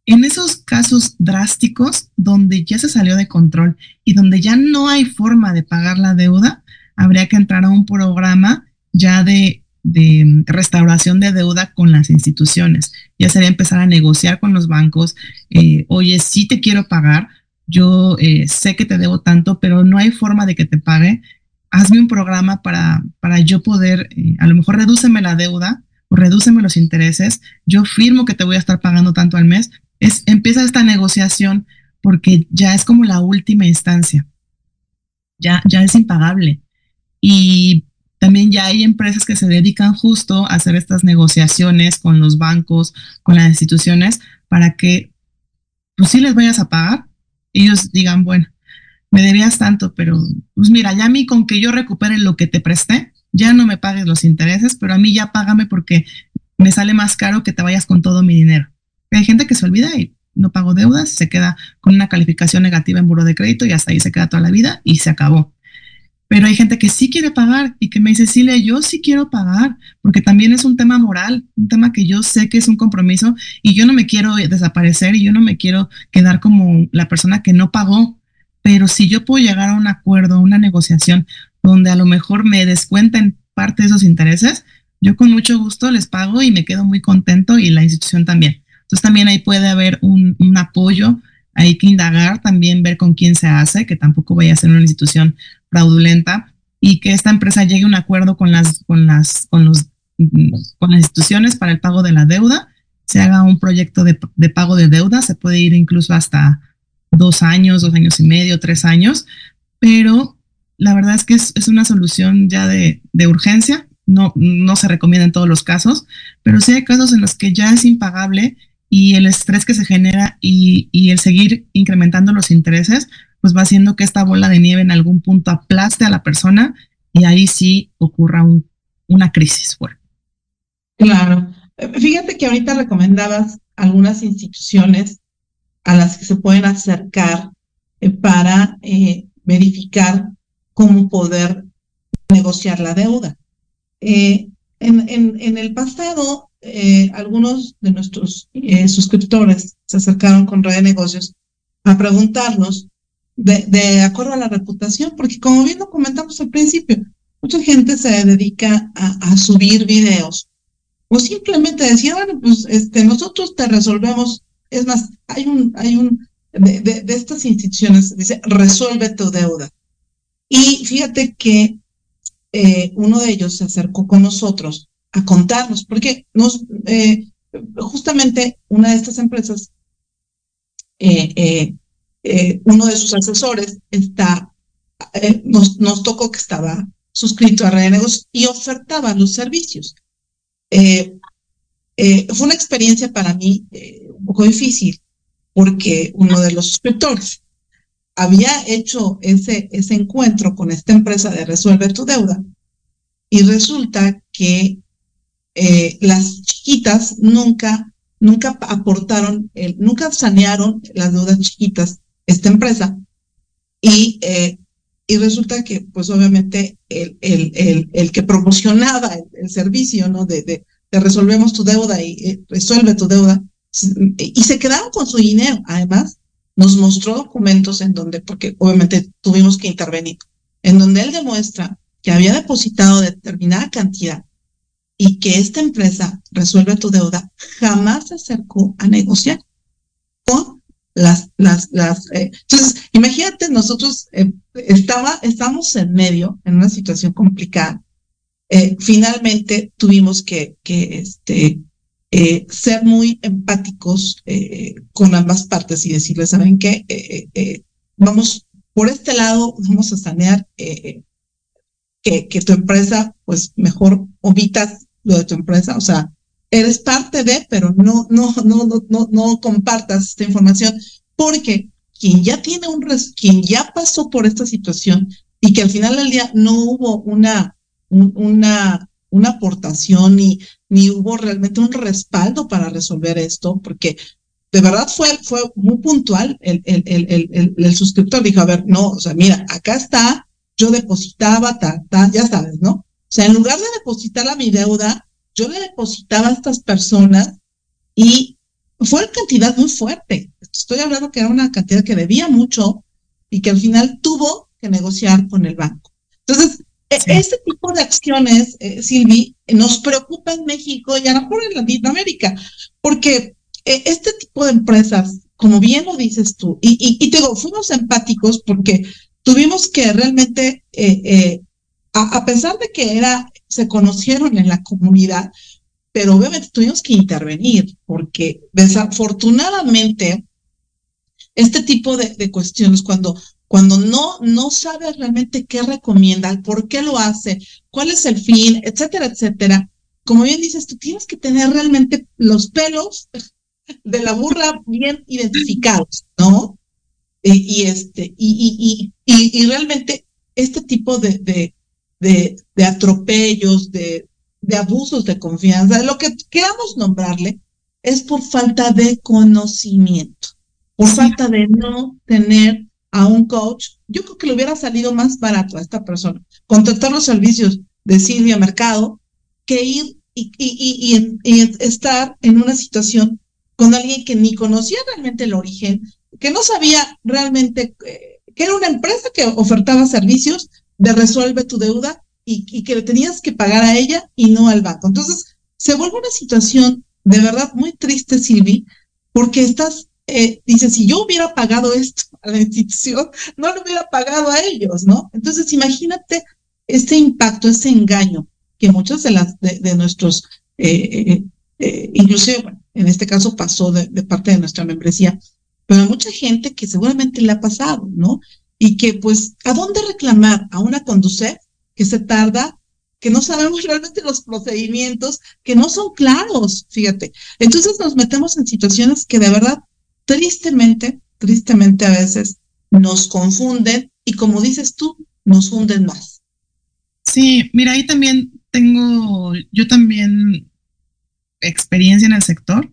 En esos casos drásticos donde ya se salió de control y donde ya no hay forma de pagar la deuda, habría que entrar a un programa ya de, de restauración de deuda con las instituciones. Ya sería empezar a negociar con los bancos, eh, oye, sí te quiero pagar, yo eh, sé que te debo tanto, pero no hay forma de que te pague. Hazme un programa para, para yo poder, eh, a lo mejor redúceme la deuda o redúceme los intereses, yo firmo que te voy a estar pagando tanto al mes. Es, empieza esta negociación porque ya es como la última instancia. Ya, ya es impagable. Y también ya hay empresas que se dedican justo a hacer estas negociaciones con los bancos, con las instituciones, para que pues sí les vayas a pagar, ellos digan, bueno, me debías tanto, pero pues mira, ya a mí con que yo recupere lo que te presté, ya no me pagues los intereses, pero a mí ya págame porque me sale más caro que te vayas con todo mi dinero. Hay gente que se olvida y no pago deudas, se queda con una calificación negativa en buro de crédito y hasta ahí se queda toda la vida y se acabó. Pero hay gente que sí quiere pagar y que me dice, Silvia, yo sí quiero pagar, porque también es un tema moral, un tema que yo sé que es un compromiso y yo no me quiero desaparecer y yo no me quiero quedar como la persona que no pagó. Pero si yo puedo llegar a un acuerdo, a una negociación donde a lo mejor me descuenten parte de esos intereses, yo con mucho gusto les pago y me quedo muy contento y la institución también. Entonces también ahí puede haber un, un apoyo hay que indagar, también ver con quién se hace, que tampoco vaya a ser una institución fraudulenta y que esta empresa llegue a un acuerdo con las, con las, con los, con las instituciones para el pago de la deuda, se haga un proyecto de, pago de deuda, se puede ir incluso hasta dos años, dos años y medio, tres años, pero la verdad es que es, una solución ya de, de, urgencia, no, no se recomienda en todos los casos, pero sí hay casos en los que ya es impagable y el estrés que se genera y el seguir incrementando los intereses, pues va haciendo que esta bola de nieve en algún punto aplaste a la persona y ahí sí ocurra una crisis fuerte. Claro. Fíjate que ahorita recomendabas algunas instituciones a las que se pueden acercar para verificar cómo poder negociar la deuda. en, en, el pasado, algunos de nuestros suscriptores se acercaron con Red de Negocios a preguntarnos de, de, acuerdo a la reputación, porque como bien lo comentamos al principio, mucha gente se dedica a, a subir videos o simplemente decir, bueno, pues este, nosotros te resolvemos, es más, hay un, hay un, de, de, de estas instituciones, dice, resuelve tu deuda. Y fíjate que eh, uno de ellos se acercó con nosotros a contarnos, porque nos, eh, justamente una de estas empresas, eh, uno de sus asesores está, nos, nos tocó que estaba suscrito a Renegos y ofertaba los servicios. Eh, eh, fue una experiencia para mí eh, un poco difícil porque uno de los suscriptores había hecho ese, ese encuentro con esta empresa de Resuelve tu deuda y resulta que las chiquitas nunca, nunca aportaron, nunca sanearon las deudas chiquitas esta empresa y y resulta que, pues obviamente, el, el, el, que promocionaba el, servicio, ¿no? De, de, resolvemos tu deuda y eh, resuelve tu deuda, y se quedaron con su dinero. Además, nos mostró documentos en donde, porque obviamente tuvimos que intervenir, en donde él demuestra que había depositado determinada cantidad y que esta empresa resuelve tu deuda, jamás se acercó a negociar las, las, las, eh, entonces, imagínate, nosotros eh, estaba, estamos en medio, en una situación complicada. Eh, finalmente tuvimos que, que este, eh, ser muy empáticos eh, con ambas partes y decirles, ¿saben qué? Eh, vamos, por este lado, vamos a sanear que, que tu empresa, pues mejor omitas lo de tu empresa, o sea, eres parte de, pero no, no, no, no, no, no compartas esta información, porque quien ya tiene un, quien ya pasó por esta situación y que al final del día no hubo una, una, una aportación ni, ni hubo realmente un respaldo para resolver esto, porque de verdad fue, fue muy puntual el, el, el, el, el suscriptor. Dijo, a ver, no, o sea, mira, acá está, yo depositaba, ta, ta, ya sabes, ¿no? O sea, en lugar de depositar a mi deuda, yo le depositaba a estas personas y fue una cantidad muy fuerte. Estoy hablando que era una cantidad que debía mucho y que al final tuvo que negociar con el banco. Entonces, e, este tipo de acciones, eh, Silvi, nos preocupa en México y a lo mejor en Latinoamérica, porque eh, este tipo de empresas, como bien lo dices tú, y, y, te digo, fuimos empáticos porque tuvimos que realmente, eh, a, a pesar de que era se conocieron en la comunidad, pero obviamente tuvimos que intervenir porque desafortunadamente este tipo de, cuestiones, cuando, cuando no, no sabes realmente qué recomienda, por qué lo hace, cuál es el fin, etcétera, etcétera, como bien dices, tú tienes que tener realmente los pelos de la burra bien identificados, ¿no? Y, y este, y, y, y, y, realmente este tipo de, de, de atropellos, de, de abusos de confianza, lo que queramos nombrarle, es por falta de conocimiento, por falta de no tener a un coach. Yo creo que le hubiera salido más barato a esta persona contratar los servicios de Silvia Mercado que ir y, y, y, y, estar en una situación con alguien que ni conocía realmente el origen, que no sabía realmente eh, que era una empresa que ofertaba servicios de resuelve tu deuda y, que le tenías que pagar a ella y no al banco. Entonces, se vuelve una situación de verdad muy triste, Silvi, porque estás, eh, dices, si yo hubiera pagado esto a la institución, no lo hubiera pagado a ellos, ¿no? Entonces, imagínate este impacto, ese engaño que muchos de las de, nuestros, eh, eh, eh, inclusive, bueno, en este caso pasó de, parte de nuestra membresía, pero a mucha gente que seguramente le ha pasado, ¿no? Y que, pues, ¿a dónde reclamar? ¿A una conducir? Que se tarda, que no sabemos realmente los procedimientos, que no son claros, fíjate. Entonces nos metemos en situaciones que de verdad, tristemente, tristemente a veces nos confunden y como dices tú, nos hunden más. Sí, mira, ahí también tengo, yo también experiencia en el sector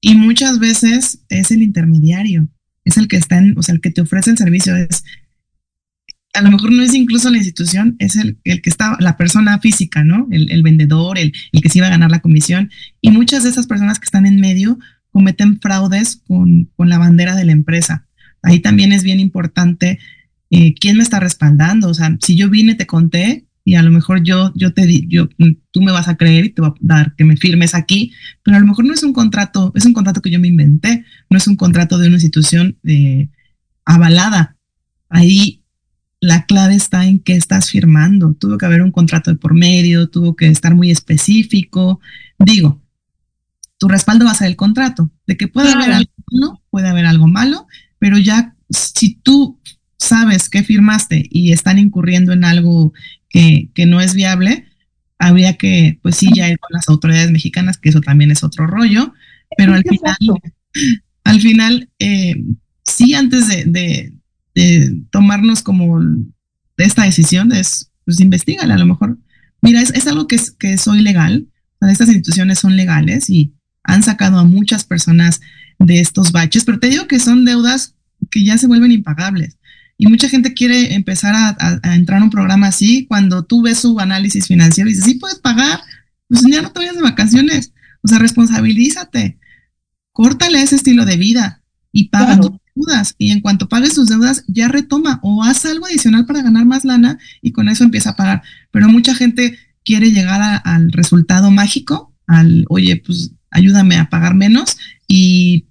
y muchas veces es el intermediario es el que está en, o sea, el que te ofrece el servicio, es, a lo mejor no es incluso la institución, es el, el que está, la persona física, ¿no? El, vendedor, el, el, que se iba a ganar la comisión. Y muchas de esas personas que están en medio cometen fraudes con, con la bandera de la empresa. Ahí también es bien importante eh, quién me está respaldando. O sea, si yo vine, te conté, y a lo mejor yo, yo te di, yo, tú me vas a creer y te va a dar que me firmes aquí, pero a lo mejor no es un contrato, es un contrato que yo me inventé, no es un contrato de una institución eh, avalada. Ahí la clave está en qué estás firmando. Tuvo que haber un contrato de por medio, tuvo que estar muy específico. Digo, tu respaldo va a ser el contrato, de que puede haber algo malo, puede haber algo malo, pero ya si tú sabes que firmaste y están incurriendo en algo que, que no es viable, habría que, pues sí, ya ir con las autoridades mexicanas, que eso también es otro rollo, pero al final, al final, eh, sí, antes de, de, de, tomarnos como esta decisión, es, pues investigale a lo mejor. Mira, es, es algo que, es, que soy legal, estas instituciones son legales y han sacado a muchas personas de estos baches, pero te digo que son deudas que ya se vuelven impagables. Y mucha gente quiere empezar a, entrar a un programa así cuando tú ves su análisis financiero y dices, sí puedes pagar, pues ya no te vayas de vacaciones. O sea, responsabilízate, córtale ese estilo de vida y paga deudas. Y en cuanto pagues tus deudas, ya retoma o haz algo adicional para ganar más lana y con eso empieza a pagar. Pero mucha gente quiere llegar al resultado mágico, al, oye, pues ayúdame a pagar menos y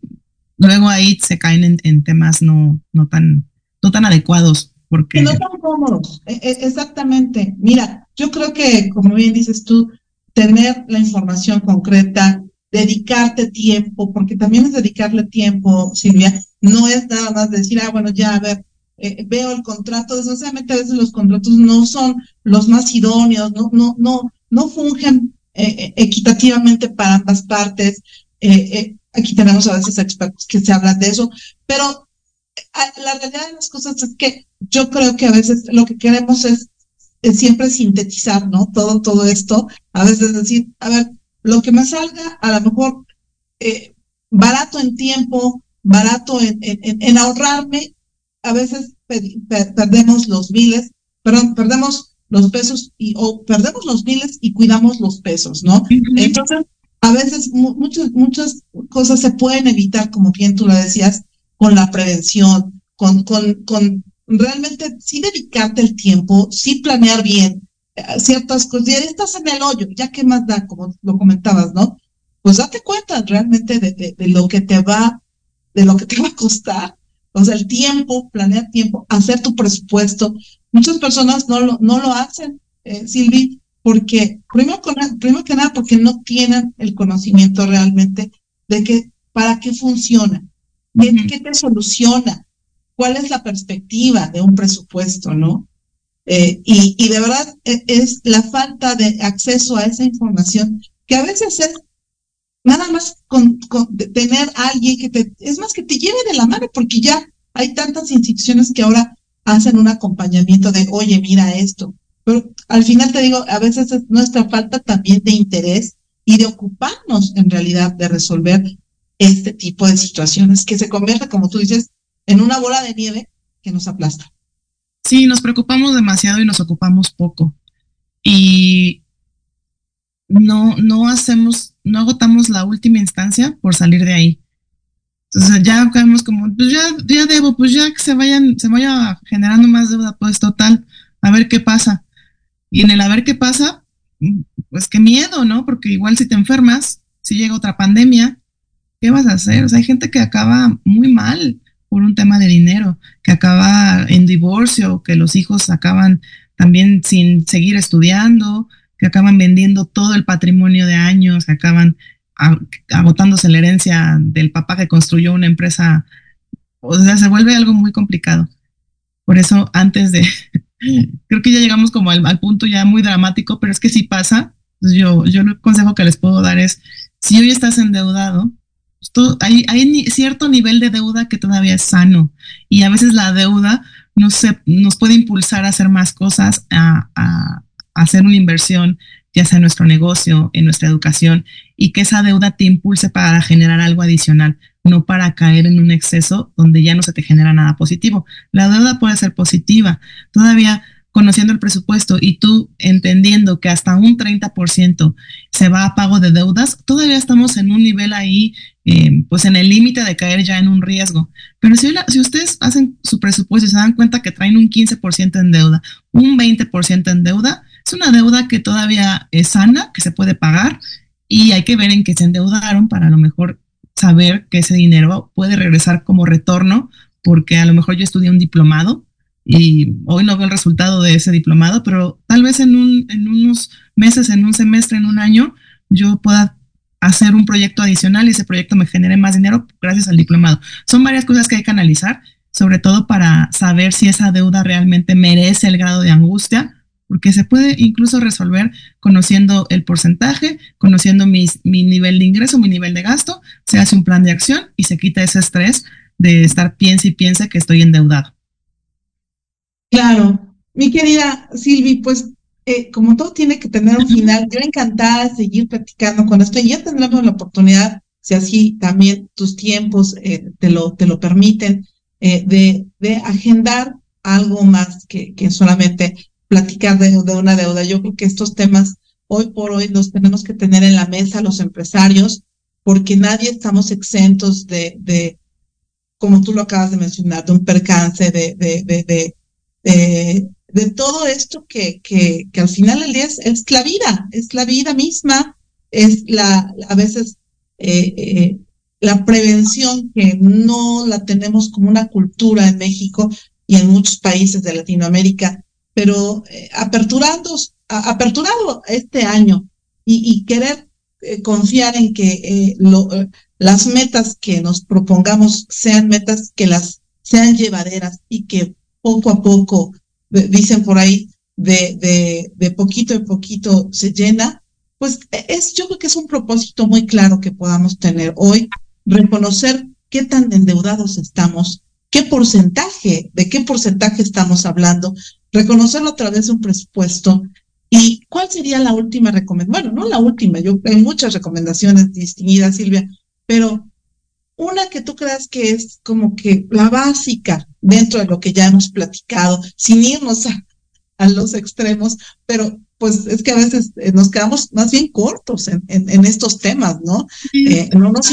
luego ahí se caen en, temas no, no tan no tan adecuados. Porque... no tan cómodos, e, e, exactamente. Mira, yo creo que, como bien dices tú, tener la información concreta, dedicarte tiempo, porque también es dedicarle tiempo, Silvia, no es nada más decir, ah, bueno, ya, a ver, eh, veo el contrato, desgraciadamente a veces los contratos no son los más idóneos, no, no, no, no fungen eh, eh, equitativamente para ambas partes. aquí tenemos a veces expertos que se hablan de eso, pero la realidad de las cosas es que yo creo que a veces lo que queremos es, siempre sintetizar, ¿no? Todo, todo esto, a veces decir, a ver, lo que me salga, a lo mejor eh, barato en tiempo, barato en, en, ahorrarme, a veces perdemos los miles, perdón, perdemos los pesos y, o perdemos los miles y cuidamos los pesos, ¿no? Entonces, a veces muchas, muchas cosas se pueden evitar, como bien tú lo decías, con la prevención, con, con, con realmente sí dedicarte el tiempo, sí planear bien ciertas cosas. Y estás en el hoyo, ya que más da, como lo comentabas, ¿no? Pues date cuenta realmente de, de, lo que te va, de lo que te va a costar. O sea, el tiempo, planear tiempo, hacer tu presupuesto. Muchas personas no lo, no lo hacen, eh, Silvi, porque primero, primero que nada, porque no tienen el conocimiento realmente de que para qué funciona. ¿Qué, te soluciona? ¿Cuál es la perspectiva de un presupuesto, no? Eh, y, y, de verdad e, es la falta de acceso a esa información que a veces es nada más con, tener a alguien que te, es más que te lleve de la mano, porque ya hay tantas instituciones que ahora hacen un acompañamiento de, oye, mira esto. Pero al final te digo, a veces es nuestra falta también de interés y de ocuparnos en realidad de resolver este tipo de situaciones que se convierte, como tú dices, en una bola de nieve que nos aplasta. Sí, nos preocupamos demasiado y nos ocupamos poco. Y no, no hacemos, no agotamos la última instancia por salir de ahí. Entonces ya caemos como, pues ya, ya debo, pues ya que se vayan, se vaya generando más deuda, pues total, a ver qué pasa. Y en el a ver qué pasa, pues qué miedo, ¿no? Porque igual si te enfermas, si llega otra pandemia, ¿qué vas a hacer? O sea, hay gente que acaba muy mal por un tema de dinero, que acaba en divorcio, que los hijos acaban también sin seguir estudiando, que acaban vendiendo todo el patrimonio de años, que acaban agotándose la herencia del papá que construyó una empresa. O sea, se vuelve algo muy complicado. Por eso, antes de, creo que ya llegamos como al, punto ya muy dramático, pero es que si pasa, yo, yo el consejo que les puedo dar es, si hoy estás endeudado, hay, cierto nivel de deuda que todavía es sano y a veces la deuda nos, nos puede impulsar a hacer más cosas, a, hacer una inversión, ya sea en nuestro negocio, en nuestra educación, y que esa deuda te impulse para generar algo adicional. no para caer en un exceso donde ya no se te genera nada positivo. La deuda puede ser positiva. Todavía conociendo el presupuesto y tú entendiendo que hasta un 30% se va a pago de deudas, todavía estamos en un nivel ahí, eh, pues en el límite de caer ya en un riesgo. Pero si, si ustedes hacen su presupuesto y se dan cuenta que traen un 15% en deuda, un 20% en deuda, es una deuda que todavía es sana, que se puede pagar y hay que ver en qué se endeudaron para a lo mejor saber que ese dinero puede regresar como retorno, porque a lo mejor yo estudié un diplomado y hoy no veo el resultado de ese diplomado, pero tal vez en, un, en unos meses, en un semestre, en un año, yo pueda hacer un proyecto adicional y ese proyecto me genere más dinero gracias al diplomado. Son varias cosas que hay que analizar, sobre todo para saber si esa deuda realmente merece el grado de angustia, porque se puede incluso resolver conociendo el porcentaje, conociendo mi nivel de ingreso, mi nivel de gasto, se hace un plan de acción y se quita ese estrés de estar piensa y piensa que estoy endeudado. Claro, mi querida Silvi, pues eh, como todo tiene que tener un final, yo encantada de seguir platicando con esto y ya tendremos la oportunidad, si así también tus tiempos eh, te, lo, te lo permiten, eh, de, de agendar algo más que, que solamente platicar de, de, una deuda. Yo creo que estos temas hoy por hoy los tenemos que tener en la mesa los empresarios, porque nadie estamos exentos de, de como tú lo acabas de mencionar, de un percance, de, de, de de, todo esto que, que, que, al final del día es, la vida, es la vida misma, es la, a veces eh, eh, la prevención que no la tenemos como una cultura en México y en muchos países de Latinoamérica, pero eh, aperturando, aperturado este año y, y querer confiar en que lo, las metas que nos propongamos sean metas que las sean llevaderas y que poco a poco, dicen por ahí, de, de, de poquito en poquito se llena, pues e, es, yo creo que es un propósito muy claro que podamos tener hoy, reconocer qué tan endeudados estamos, qué porcentaje, de qué porcentaje estamos hablando, reconocerlo a través de un presupuesto y cuál sería la última recomendación. Bueno, no la última, yo hay muchas recomendaciones distinguidas, Silvia, pero una que tú creas que es como que la básica dentro de lo que ya hemos platicado, sin irnos a, los extremos, pero pues es que a veces eh, nos quedamos más bien cortos en, en, estos temas, ¿no? Eh, no, nos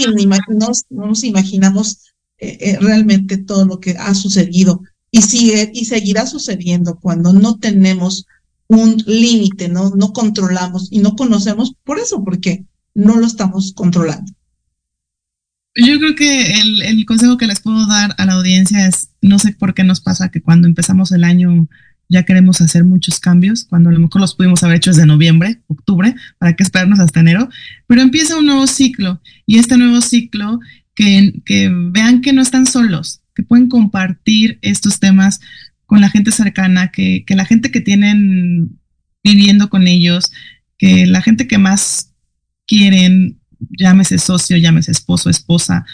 no nos imaginamos eh, realmente todo lo que ha sucedido y sigue y seguirá sucediendo cuando no tenemos un límite, ¿no? No controlamos y no conocemos por eso, porque no lo estamos controlando. Yo creo que el, consejo que les puedo dar a la audiencia es, no sé por qué nos pasa que cuando empezamos el año ya queremos hacer muchos cambios, cuando a lo mejor los pudimos haber hecho desde noviembre, octubre, para que esperarnos hasta enero, pero empieza un nuevo ciclo y este nuevo ciclo que, que vean que no están solos, que pueden compartir estos temas con la gente cercana, que, que la gente que tienen viviendo con ellos, que la gente que más quieren llámese socio, llámese esposo, esposa,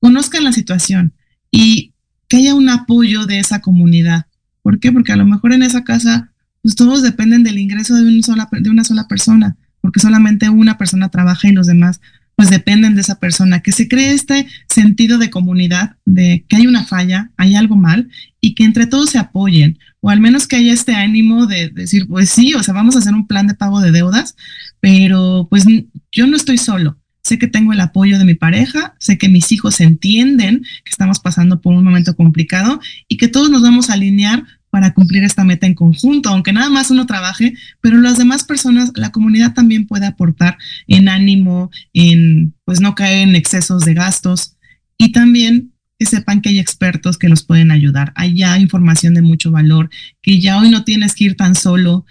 conozcan la situación y que haya un apoyo de esa comunidad. ¿Por qué? Porque a lo mejor en esa casa, pues todos dependen del ingreso de, un sola, de una sola persona, porque solamente una persona trabaja y los demás pues dependen de esa persona, que se cree este sentido de comunidad, de que hay una falla, hay algo mal y que entre todos se apoyen, o al menos que haya este ánimo de, decir, pues sí, o sea, vamos a hacer un plan de pago de deudas, pero pues yo no estoy solo, sé que tengo el apoyo de mi pareja, sé que mis hijos entienden que estamos pasando por un momento complicado y que todos nos vamos a alinear para cumplir esta meta en conjunto, aunque nada más uno trabaje, pero las demás personas, la comunidad también puede aportar en ánimo, en pues no caer en excesos de gastos y también que sepan que hay expertos que los pueden ayudar. Hay ya información de mucho valor, que ya hoy no tienes que ir tan solo,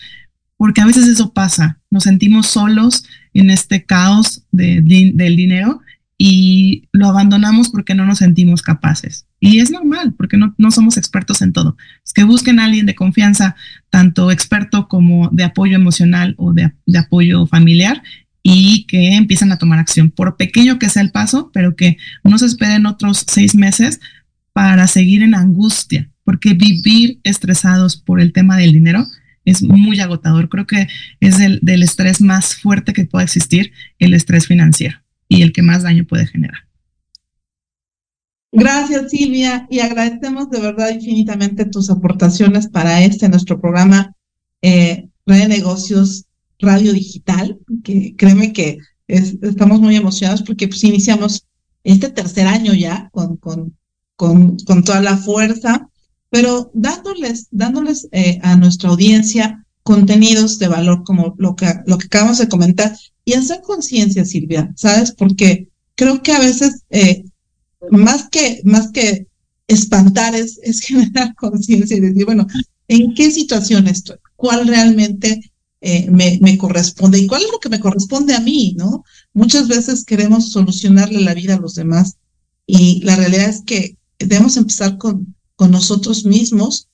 porque a veces eso pasa, nos sentimos solos en este caos del dinero y lo abandonamos porque no nos sentimos capaces. Y es normal, porque no, no somos expertos en todo. Es que busquen a alguien de confianza, tanto experto como de apoyo emocional o de, de apoyo familiar, y que empiecen a tomar acción, por pequeño que sea el paso, pero que no se esperen otros seis meses para seguir en angustia, porque vivir estresados por el tema del dinero es muy agotador. Creo que es el, del estrés más fuerte que pueda existir, el estrés financiero y el que más daño puede generar. Gracias, Silvia, y agradecemos de verdad infinitamente tus aportaciones para este nuestro programa eh, de Negocios Radio Digital, que créeme que estamos muy emocionados porque pues, iniciamos este tercer año ya con, con, con, con toda la fuerza, pero dándoles, dándoles eh, a nuestra audiencia contenidos de valor como lo que, lo que acabamos de comentar y hacer conciencia, Silvia, ¿sabes? Porque creo que a veces, eh, más, que, más que espantar, es, es generar conciencia y decir, bueno, ¿en qué situación estoy? ¿Cuál realmente eh, me, me, corresponde y cuál es lo que me corresponde a mí, ¿no? Muchas veces queremos solucionarle la vida a los demás y la realidad es que debemos empezar con, con nosotros mismos,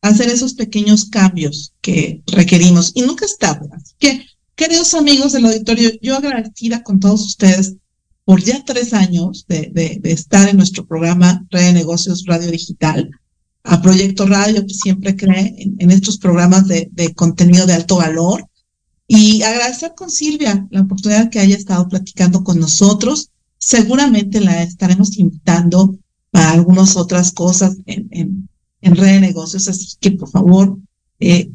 hacer esos pequeños cambios que requerimos y nunca es tarde. Así que, queridos amigos del auditorio, yo agradecida con todos ustedes por ya tres años de, de, de estar en nuestro programa Red de Negocios Radio Digital a Proyecto Radio, que siempre cree en, estos programas de, contenido de alto valor. Y agradecer con Silvia la oportunidad que haya estado platicando con nosotros. Seguramente la estaremos invitando para algunas otras cosas en, en, en Red de Negocios. Así que, por favor, eh,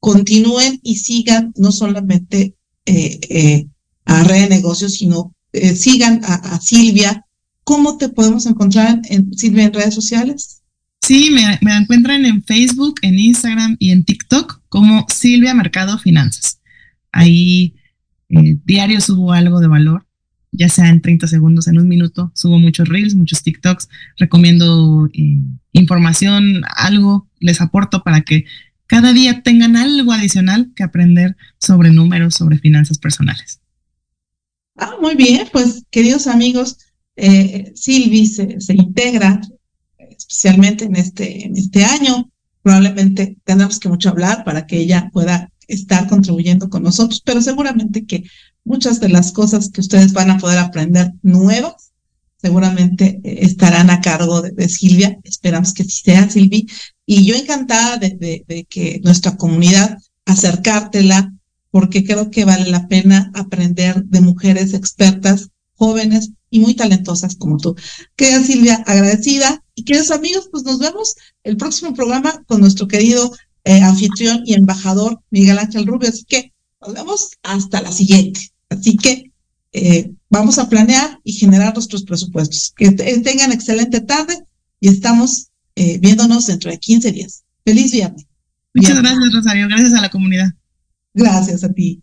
continúen y sigan no solamente eh, eh, a Red de Negocios, sino sigan a, Silvia. ¿Cómo te podemos encontrar en Silvia en redes sociales? Sí, me, encuentran en Facebook, en Instagram y en TikTok como Silvia Mercado Finanzas. Ahí diario subo algo de valor, ya sea en 30 segundos, en un minuto. Subo muchos reels, muchos TikToks. Recomiendo eh, información, algo les aporto para que cada día tengan algo adicional que aprender sobre números, sobre finanzas personales. Ah, muy bien, pues queridos amigos, eh, Silvi se, se integra especialmente en este, en este año. Probablemente tendremos que mucho hablar para que ella pueda estar contribuyendo con nosotros, pero seguramente que muchas de las cosas que ustedes van a poder aprender nuevas, seguramente eh, estarán a cargo de, Silvia. Esperamos que sí sea, Silvi. Y yo encantada de, que nuestra comunidad acercártela, porque creo que vale la pena aprender de mujeres expertas, jóvenes, y muy talentosas como tú. Querida Silvia, agradecida. Y queridos amigos, pues nos vemos el próximo programa con nuestro querido eh, anfitrión y embajador Miguel Ángel Rubio. Así que nos vemos hasta la siguiente. Así que eh, vamos a planear y generar nuestros presupuestos. Que tengan excelente tarde y estamos eh, viéndonos dentro de 15 días. Feliz viernes. Muchas gracias, Rosario. Gracias a la comunidad. Gracias a ti.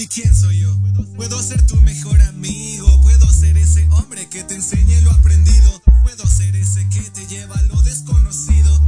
¿Y quién soy yo? Puedo ser tu mejor amigo, puedo ser ese hombre que te enseñe lo aprendido, puedo ser ese que te lleva a lo desconocido.